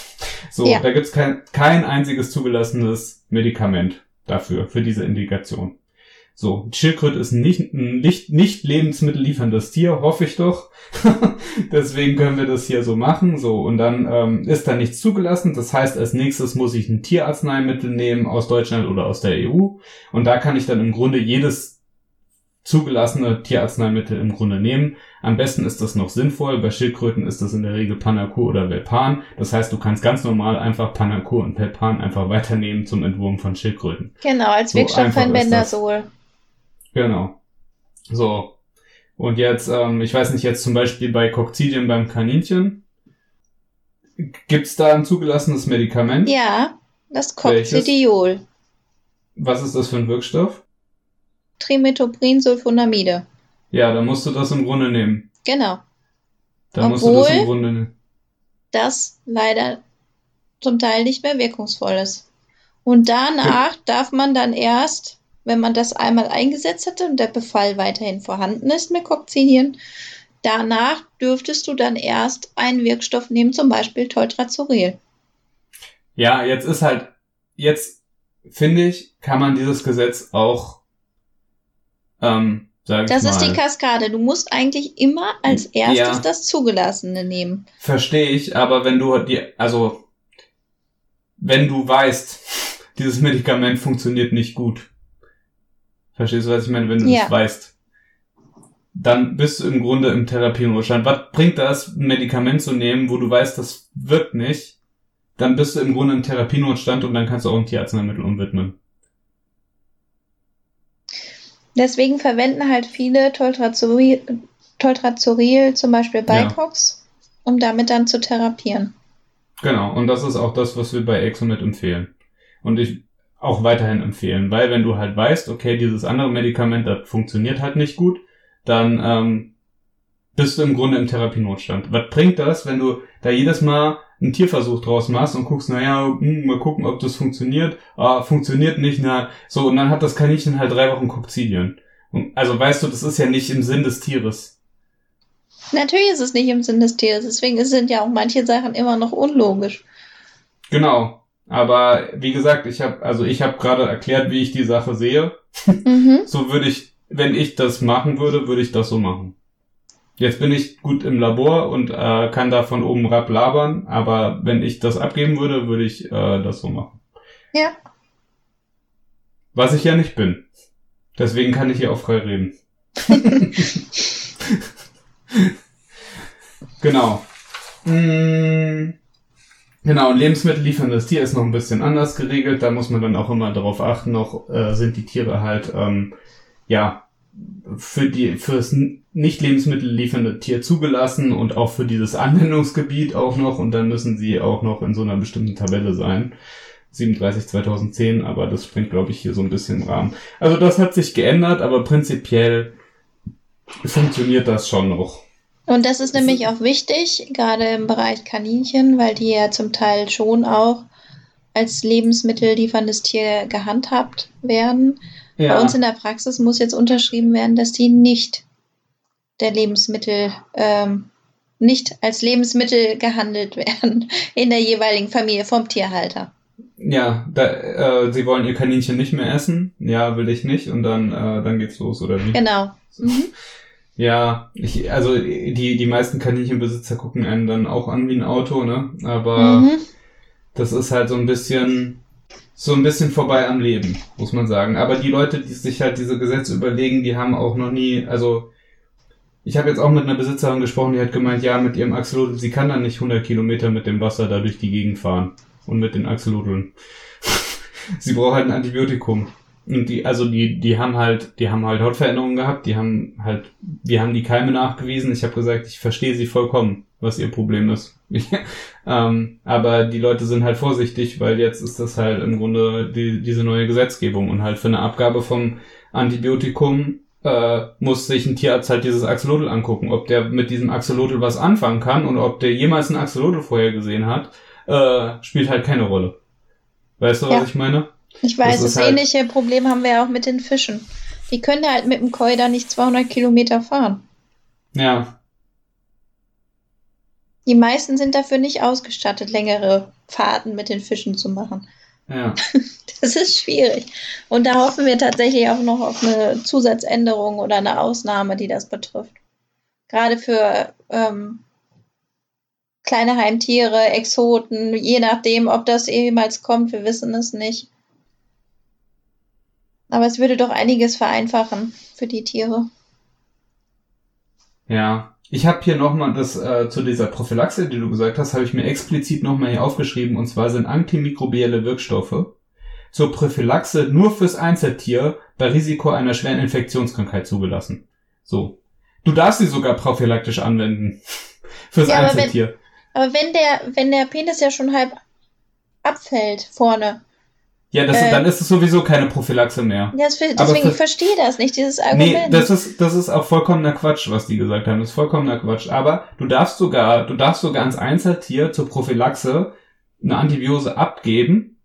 So, Ja. da gibt's kein, kein einziges zugelassenes Medikament dafür, für diese Indikation. So, Schildkröte ist nicht, ein nicht, nicht lebensmittellieferndes Tier, hoffe ich doch. Deswegen können wir das hier so machen. So, und dann ähm, ist da nichts zugelassen. Das heißt, als nächstes muss ich ein Tierarzneimittel nehmen aus Deutschland oder aus der EU. Und da kann ich dann im Grunde jedes zugelassene Tierarzneimittel im Grunde nehmen. Am besten ist das noch sinnvoll. Bei Schildkröten ist das in der Regel Panacur oder Velpan. Das heißt, du kannst ganz normal einfach Panacur und Velpan einfach weiternehmen zum Entwurm von Schildkröten. Genau, als So Wirkstoff einfach ein. Bendazol. Genau. So. Und jetzt, ähm, ich weiß nicht, jetzt zum Beispiel bei Kokzidien beim Kaninchen. Gibt's da ein zugelassenes Medikament? Ja, das Welches? Coccidiol. Was ist das für ein Wirkstoff? Trimetoprinsulfonamide. Ja, dann musst du das im Grunde nehmen. Genau. Dann musst du das im Obwohl- Grunde nehmen. Das leider zum Teil nicht mehr wirkungsvoll ist. Und danach darf man dann erst, wenn man das einmal eingesetzt hatte und der Befall weiterhin vorhanden ist mit Kokzinien, danach dürftest du dann erst einen Wirkstoff nehmen, zum Beispiel Toltrazuril. Ja, jetzt ist halt, jetzt finde ich, kann man dieses Gesetz auch, ähm, Das ist die Kaskade. Du musst eigentlich immer als erstes Ja. das Zugelassene nehmen. verstehe ich, aber wenn du die, also, wenn du weißt, dieses Medikament funktioniert nicht gut, verstehst du, was ich meine, wenn du Ja. das weißt, dann bist du im Grunde im Therapienruhestand. Was bringt das, ein Medikament zu nehmen, wo du weißt, das wirkt nicht? Dann bist du im Grunde im Therapienotstand und dann kannst du auch ein Tierarzneimittel umwidmen. Deswegen verwenden halt viele Toltrazuril, Toltrazuril zum Beispiel bei Ja. Um damit dann zu therapieren. Genau, und das ist auch das, was wir bei Exomet empfehlen. Und ich auch weiterhin empfehlen, weil wenn du halt weißt, okay, dieses andere Medikament, das funktioniert halt nicht gut, dann ähm, bist du im Grunde im Therapienotstand. Was bringt das, wenn du da jedes Mal einen Tierversuch draus machst und guckst, naja, hm, mal gucken, ob das funktioniert. Ah, funktioniert nicht, na, so, und dann hat das Kaninchen halt drei Wochen Kokzidien. Und, also weißt du, das ist ja nicht im Sinn des Tieres. Natürlich ist es nicht im Sinn des Tieres, deswegen sind ja auch manche Sachen immer noch unlogisch. Genau. Aber wie gesagt, ich habe also ich habe gerade erklärt, wie ich die Sache sehe. Mhm. So würde ich, wenn ich das machen würde, würde ich das so machen. Jetzt bin ich gut im Labor und äh, kann da von oben rab labern, aber wenn ich das abgeben würde, würde ich äh, das so machen. Ja. Was ich ja nicht bin. Deswegen kann ich hier auch frei reden. genau. Mm, Genau, ein Lebensmittel lieferndes Tier ist noch ein bisschen anders geregelt. Da muss man dann auch immer darauf achten, noch äh, sind die Tiere halt ähm, ja für die fürs nicht Lebensmittel liefernde Tier zugelassen und auch für dieses Anwendungsgebiet auch noch und dann müssen sie auch noch in so einer bestimmten Tabelle sein. 37 2010, aber das springt glaube ich hier so ein bisschen im Rahmen. Also das hat sich geändert, aber prinzipiell funktioniert das schon noch. Und das ist nämlich auch wichtig, gerade im Bereich Kaninchen, weil die ja zum Teil schon auch als Lebensmittel lieferndes Tier gehandhabt werden. Bei uns in der Praxis muss jetzt unterschrieben werden, dass die nicht der Lebensmittel, ähm, nicht als Lebensmittel gehandelt werden in der jeweiligen Familie vom Tierhalter. Ja, da, äh, sie wollen ihr Kaninchen nicht mehr essen. Ja, will ich nicht. Und dann, äh, dann geht's los, oder wie? Genau. Mhm. Ja, ich, also die, die meisten Kaninchenbesitzer gucken einen dann auch an wie ein Auto, ne? Aber Mhm. das ist halt so ein bisschen, so ein bisschen vorbei am Leben, muss man sagen. Aber die Leute, die sich halt diese Gesetze überlegen, die haben auch noch nie, also ich habe jetzt auch mit einer Besitzerin gesprochen, die hat gemeint, ja, mit ihrem Axolotl, sie kann dann nicht 100 Kilometer mit dem Wasser da durch die Gegend fahren und mit den Axolotln. sie braucht halt ein Antibiotikum. Und die, also die, die haben halt, die haben halt Hautveränderungen gehabt, die haben halt, wir haben die Keime nachgewiesen. Ich habe gesagt, ich verstehe sie vollkommen, was ihr Problem ist. ähm, aber die Leute sind halt vorsichtig, weil jetzt ist das halt im Grunde die, diese neue Gesetzgebung und halt für eine Abgabe vom Antibiotikum äh, muss sich ein Tierarzt halt dieses Axolotl angucken, ob der mit diesem Axolotl was anfangen kann und ob der jemals ein Axolotl vorher gesehen hat, äh, spielt halt keine Rolle. Weißt du, Ja. was ich meine? Ich weiß, Das das, halt- ähnliche Problem haben wir ja auch mit den Fischen. Die können ja halt mit dem Koi da nicht 200 Kilometer fahren. Ja, Die meisten sind dafür nicht ausgestattet, längere Fahrten mit den Fischen zu machen. ja. Das ist schwierig. Und da hoffen wir tatsächlich auch noch auf eine Zusatzänderung oder eine Ausnahme, die das betrifft. Gerade für ähm, kleine Heimtiere, Exoten, je nachdem, ob das jemals kommt, wir wissen es nicht. Aber es würde doch einiges vereinfachen für die Tiere. Ja, ich habe hier nochmal das äh, zu dieser Prophylaxe, die du gesagt hast, habe ich mir explizit nochmal hier aufgeschrieben. Und zwar sind antimikrobielle Wirkstoffe zur Prophylaxe nur fürs Einzeltier bei Risiko einer schweren Infektionskrankheit zugelassen. So. Du darfst sie sogar prophylaktisch anwenden. fürs Ja, aber wenn- Einzeltier. Aber wenn der, wenn der Penis ja schon halb abfällt vorne, Ja, das, äh, dann ist es sowieso keine Prophylaxe mehr. ja, das, deswegen für- ich verstehe das nicht, dieses Nee, Argument. das ist, das ist auch vollkommener Quatsch, was die gesagt haben. Das ist vollkommener Quatsch. Aber du darfst sogar, du darfst sogar ans Einzeltier zur Prophylaxe eine Antibiose abgeben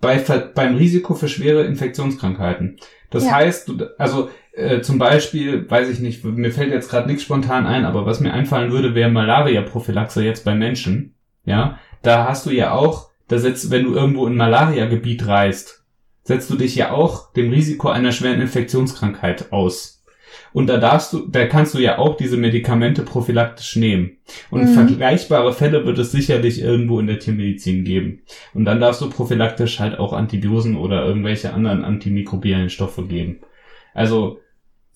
bei, beim Risiko für schwere Infektionskrankheiten. Das Ja. heißt, du, also äh, zum Beispiel, weiß ich nicht, mir fällt jetzt gerade nichts spontan ein, aber was mir einfallen würde, wäre Malaria-Prophylaxe jetzt bei Menschen. Ja, da hast du ja auch, da setzt, wenn du irgendwo in Malaria-Gebiet reist, setzt du dich ja auch dem Risiko einer schweren Infektionskrankheit aus. Und da darfst du, da kannst du ja auch diese Medikamente prophylaktisch nehmen. Und Mhm. vergleichbare Fälle wird es sicherlich irgendwo in der Tiermedizin geben. Und dann darfst du prophylaktisch halt auch Antibiosen oder irgendwelche anderen antimikrobiellen Stoffe geben. Also,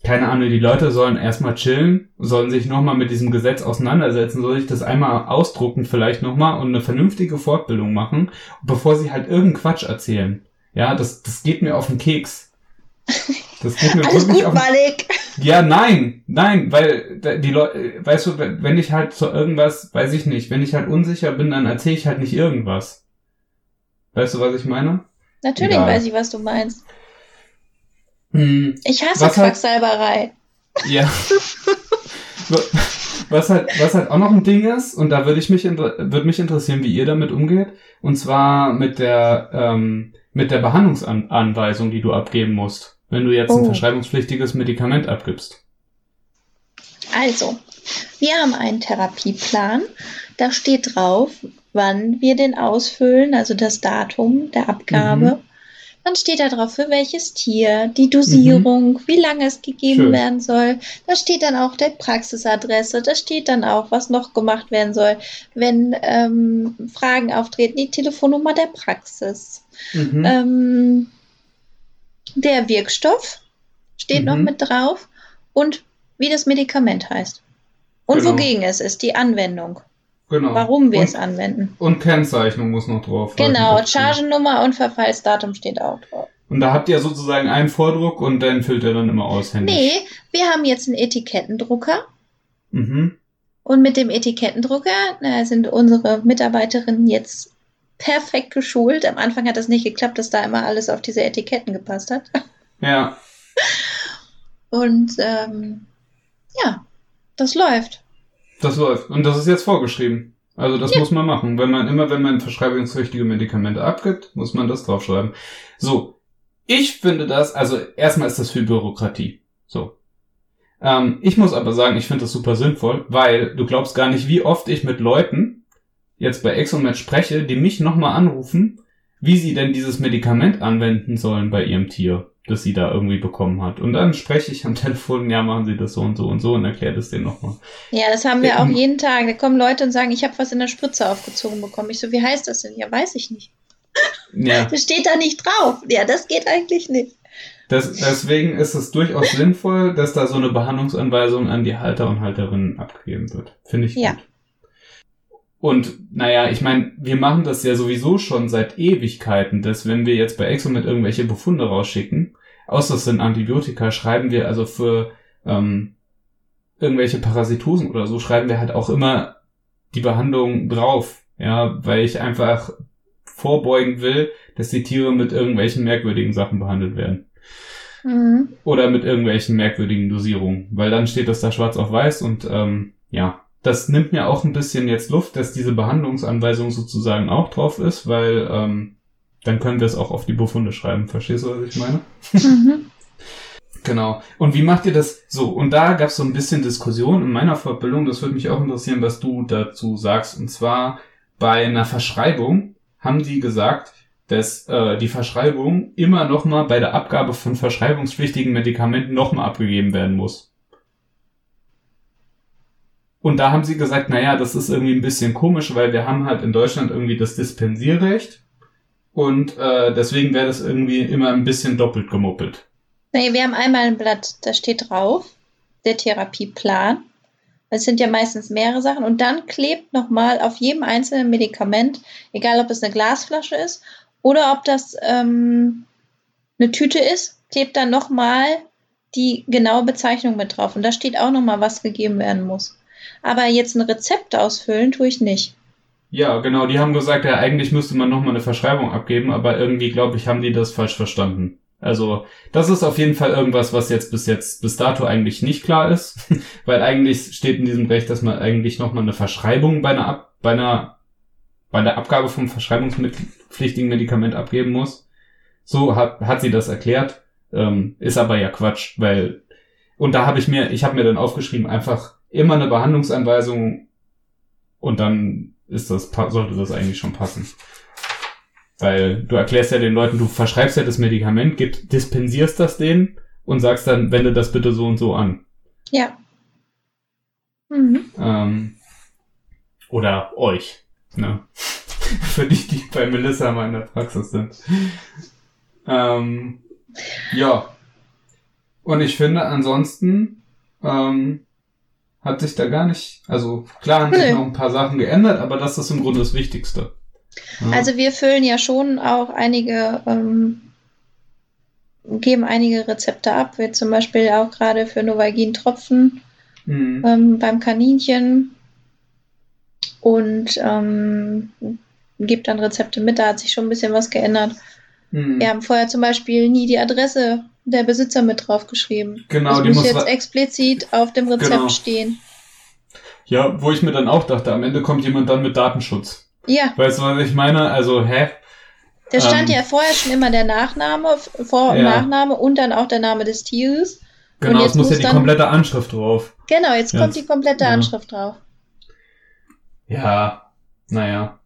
keine Ahnung, die Leute sollen erstmal chillen, sollen sich nochmal mit diesem Gesetz auseinandersetzen, soll sich das einmal ausdrucken vielleicht nochmal und eine vernünftige Fortbildung machen, bevor sie halt irgendeinen Quatsch erzählen. Ja, das, das geht mir auf den Keks. Das geht mir Alles wirklich gut, auf den Malik. ja, nein, nein, weil die Leute, weißt du, wenn wenn ich halt zu irgendwas, weiß ich nicht, wenn ich halt unsicher bin, dann erzähle ich halt nicht irgendwas. Weißt du, was ich meine? Natürlich Egal. weiß ich, was du meinst. Hm, Ich hasse Was halt- Quacksalberei. ja. was halt, was halt auch noch ein Ding ist, und da würde ich mich, würde mich interessieren, wie ihr damit umgeht, und zwar mit der, ähm, mit der Behandlungsanweisung, die du abgeben musst, wenn du jetzt ein Oh. verschreibungspflichtiges Medikament abgibst. Also, wir haben einen Therapieplan. Da steht drauf, wann wir den ausfüllen, also das Datum der Abgabe. Mhm. Dann steht da drauf, für welches Tier, die Dosierung, wie lange es gegeben Schön. werden soll. Da steht dann auch der Praxisadresse. Da steht dann auch, was noch gemacht werden soll. Wenn ähm, Fragen auftreten, die Telefonnummer der Praxis. Mhm. Ähm, der Wirkstoff steht noch Mhm. mit drauf und wie das Medikament heißt. Und Genau. wogegen es ist, die Anwendung, genau. warum wir und, es anwenden. Und Kennzeichnung muss noch drauf. Genau. Chargennummer und Verfallsdatum steht auch drauf. Und da habt ihr sozusagen einen Vordruck und dann füllt ihr dann immer aus, händisch. Nee, wir haben jetzt einen Etikettendrucker Mhm. und mit dem Etikettendrucker na, sind unsere Mitarbeiterinnen jetzt perfekt geschult. Am Anfang hat das nicht geklappt, dass da immer alles auf diese Etiketten gepasst hat. Ja, Und ähm, ja, das läuft. Das läuft. Und das ist jetzt vorgeschrieben. Also das muss man machen. Wenn man immer, wenn man verschreibungspflichtige Medikamente abgibt, muss man das draufschreiben. So. Ich finde das, also erstmal ist das viel Bürokratie. So. Ähm, ich muss aber sagen, ich finde das super sinnvoll, weil du glaubst gar nicht, wie oft ich mit Leuten jetzt bei Exomet spreche, die mich nochmal anrufen, wie sie denn dieses Medikament anwenden sollen bei ihrem Tier. Das sie da irgendwie bekommen hat. Und dann spreche ich am Telefon, ja, machen Sie das so und so und so und erkläre das denen nochmal. Ja, das haben wir auch jeden Tag. Da kommen Leute und sagen, ich habe was in der Spritze aufgezogen bekommen. Ich so, wie heißt das denn? Ja, weiß ich nicht. Ja. Das steht da nicht drauf. Ja, das geht eigentlich nicht. Das, deswegen ist es durchaus sinnvoll, dass da so eine Behandlungsanweisung an die Halter und Halterinnen abgegeben wird. Finde ich ja. gut. Und naja, ich meine, wir machen das ja sowieso schon seit Ewigkeiten, dass wenn wir jetzt bei Exomet irgendwelche Befunde rausschicken, außer es sind Antibiotika, schreiben wir also für ähm, irgendwelche Parasitosen oder so, schreiben wir halt auch immer die Behandlung drauf. Ja, weil ich einfach vorbeugen will, dass die Tiere mit irgendwelchen merkwürdigen Sachen behandelt werden. Mhm. Oder mit irgendwelchen merkwürdigen Dosierungen. Weil dann steht das da schwarz auf weiß und ähm, ja, das nimmt mir auch ein bisschen jetzt Luft, dass diese Behandlungsanweisung sozusagen auch drauf ist, weil ähm, dann können wir es auch auf die Befunde schreiben. Verstehst du, was ich meine? Mhm. genau. Und wie macht ihr das so? Und da gab es so ein bisschen Diskussion in meiner Fortbildung. Das würde mich auch interessieren, was du dazu sagst. Und zwar bei einer Verschreibung haben die gesagt, dass äh, die Verschreibung immer nochmal bei der Abgabe von verschreibungspflichtigen Medikamenten nochmal abgegeben werden muss. Und da haben sie gesagt, naja, das ist irgendwie ein bisschen komisch, weil wir haben halt in Deutschland irgendwie das Dispensierrecht. Und äh, deswegen wäre das irgendwie immer ein bisschen doppelt gemuppelt. Nee, wir haben einmal ein Blatt, da steht drauf, der Therapieplan. Es sind ja meistens mehrere Sachen. Und dann klebt nochmal auf jedem einzelnen Medikament, egal ob es eine Glasflasche ist oder ob das ähm, eine Tüte ist, klebt dann nochmal die genaue Bezeichnung mit drauf. Und da steht auch nochmal, was gegeben werden muss. Aber jetzt ein Rezept ausfüllen tue ich nicht. Ja, genau. Die haben gesagt, ja, eigentlich müsste man nochmal eine Verschreibung abgeben, aber irgendwie, glaube ich, haben die das falsch verstanden. Also, das ist auf jeden Fall irgendwas, was jetzt bis jetzt, bis dato eigentlich nicht klar ist, weil eigentlich steht in diesem Recht, dass man eigentlich nochmal eine Verschreibung bei einer, Ab bei einer, bei der Abgabe vom verschreibungspflichtigen Medikament abgeben muss. So hat, hat sie das erklärt, ähm, ist aber ja Quatsch, weil, und da habe ich mir, ich habe mir dann aufgeschrieben, einfach immer eine Behandlungsanweisung und dann ist das, sollte das eigentlich schon passen. Weil du erklärst ja den Leuten, du verschreibst ja das Medikament, gibt, dispensierst das denen und sagst dann, wende das bitte so und so an. Ja. Mhm. Ähm, oder euch. Ne? Für die, die bei Melissa mal in der Praxis sind. Ähm, ja. Und ich finde ansonsten, ähm, hat sich da gar nicht, also klar haben sich noch ein paar Sachen geändert, aber das ist im Grunde das Wichtigste. Ja. Also wir füllen ja schon auch einige, ähm, geben einige Rezepte ab, wie zum Beispiel auch gerade für Novagin Tropfen mhm. ähm, beim Kaninchen und ähm, gibt dann Rezepte mit, da hat sich schon ein bisschen was geändert. Mhm. Wir haben vorher zum Beispiel nie die Adresse der Besitzer mit draufgeschrieben. Genau, das die muss, muss jetzt explizit auf dem Rezept genau. stehen. Ja, wo ich mir dann auch dachte, am Ende kommt jemand dann mit Datenschutz. Ja. Weißt du, was ich meine? Also, hä? Da stand ähm, ja vorher schon immer der Nachname, Vor- und ja. Nachname und dann auch der Name des Tieres. Genau, es muss ja die dann, komplette Anschrift drauf. Genau, jetzt, jetzt kommt die komplette ja. Anschrift drauf. Ja, naja.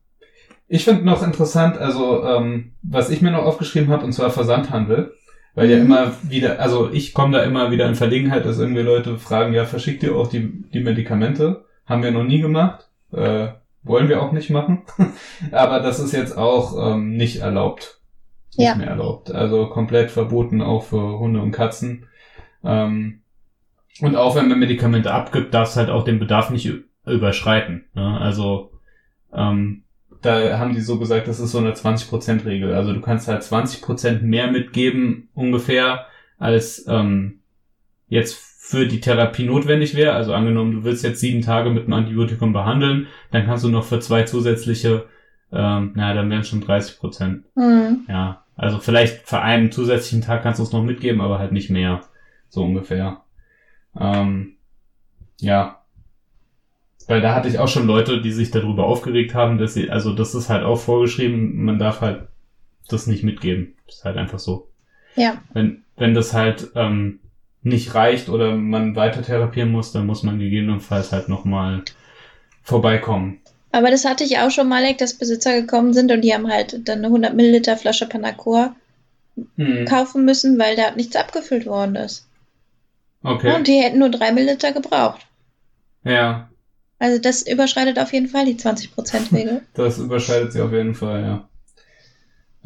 Ich finde noch interessant, also ähm, was ich mir noch aufgeschrieben habe, und zwar Versandhandel. Weil ja immer wieder, also ich komme da immer wieder in Verlegenheit, dass irgendwie Leute fragen, ja, verschickt ihr auch die, die Medikamente? Haben wir noch nie gemacht. Äh, wollen wir auch nicht machen. Aber das ist jetzt auch ähm, nicht erlaubt. Nicht ja. mehr erlaubt. Also komplett verboten auch für Hunde und Katzen. Ähm, und auch wenn man Medikamente abgibt, darf es halt auch den Bedarf nicht überschreiten. Ne? Also ähm, da haben die so gesagt, das ist so eine 20%-Regel. Also du kannst halt 20% mehr mitgeben ungefähr, als ähm, jetzt für die Therapie notwendig wäre. Also angenommen, du willst jetzt sieben Tage mit einem Antibiotikum behandeln, dann kannst du noch für zwei zusätzliche, ähm, naja, dann wären schon 30 Prozent. Mhm. Ja, also vielleicht für einen zusätzlichen Tag kannst du es noch mitgeben, aber halt nicht mehr. So ungefähr. Ähm, ja, weil da hatte ich auch schon Leute, die sich darüber aufgeregt haben, dass sie, also das ist halt auch vorgeschrieben, man darf halt das nicht mitgeben. Das ist halt einfach so. Ja. Wenn, wenn das halt ähm, nicht reicht oder man weiter therapieren muss, dann muss man gegebenenfalls halt nochmal vorbeikommen. Aber das hatte ich auch schon mal, dass Besitzer gekommen sind und die haben halt dann eine 100 Milliliter Flasche Panacor hm. kaufen müssen, weil da nichts abgefüllt worden ist. Okay. Und die hätten nur drei Milliliter gebraucht. Ja. Also das überschreitet auf jeden Fall die 20%-Regel. das überschreitet sie auf jeden Fall, ja.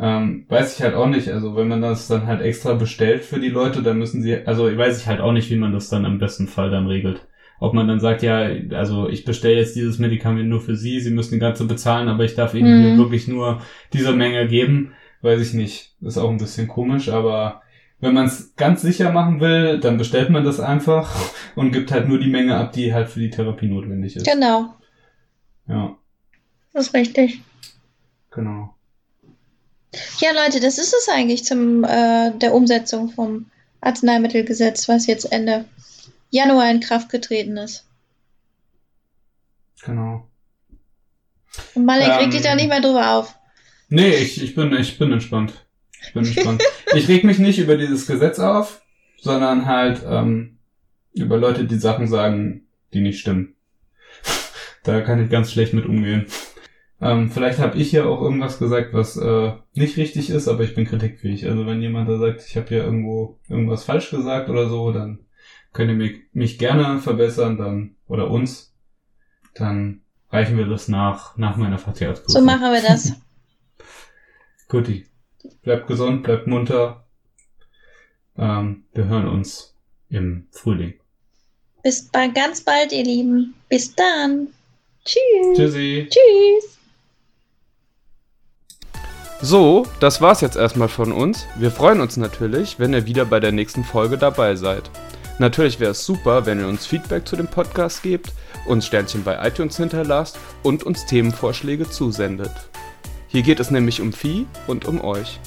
Ähm, weiß ich halt auch nicht. Also wenn man das dann halt extra bestellt für die Leute, dann müssen sie, also weiß ich halt auch nicht, wie man das dann im besten Fall dann regelt. Ob man dann sagt, ja, also ich bestelle jetzt dieses Medikament nur für Sie, Sie müssen die ganze bezahlen, aber ich darf Ihnen mhm. wirklich nur diese Menge geben, weiß ich nicht. Ist auch ein bisschen komisch, aber wenn man es ganz sicher machen will, dann bestellt man das einfach und gibt halt nur die Menge ab, die halt für die Therapie notwendig ist. Genau. Ja. Das ist richtig. Genau. Ja, Leute, das ist es eigentlich zum äh, der Umsetzung vom Arzneimittelgesetz, was jetzt Ende Januar in Kraft getreten ist. Genau. Und Malek ähm, regt dich da nicht mehr drüber auf. Nee, ich, ich, bin, ich bin entspannt. Ich bin entspannt. ich reg mich nicht über dieses Gesetz auf, sondern halt ähm, über Leute, die Sachen sagen, die nicht stimmen. da kann ich ganz schlecht mit umgehen. Ähm, vielleicht habe ich ja auch irgendwas gesagt, was äh, nicht richtig ist, aber ich bin kritikfähig. Also wenn jemand da sagt, ich habe hier irgendwo irgendwas falsch gesagt oder so, dann könnt ihr mich, mich gerne verbessern, dann oder uns, dann reichen wir das nach nach meiner Verkehrsprüfung. So machen wir das. Guti. Bleibt gesund, bleibt munter. Ähm, wir hören uns im Frühling. Bis bald, ganz bald, ihr Lieben. Bis dann. Tschüss. Tschüssi. Tschüss. So, das war's jetzt erstmal von uns. Wir freuen uns natürlich, wenn ihr wieder bei der nächsten Folge dabei seid. Natürlich wäre es super, wenn ihr uns Feedback zu dem Podcast gebt, uns Sternchen bei iTunes hinterlasst und uns Themenvorschläge zusendet. Hier geht es nämlich um Vieh und um euch.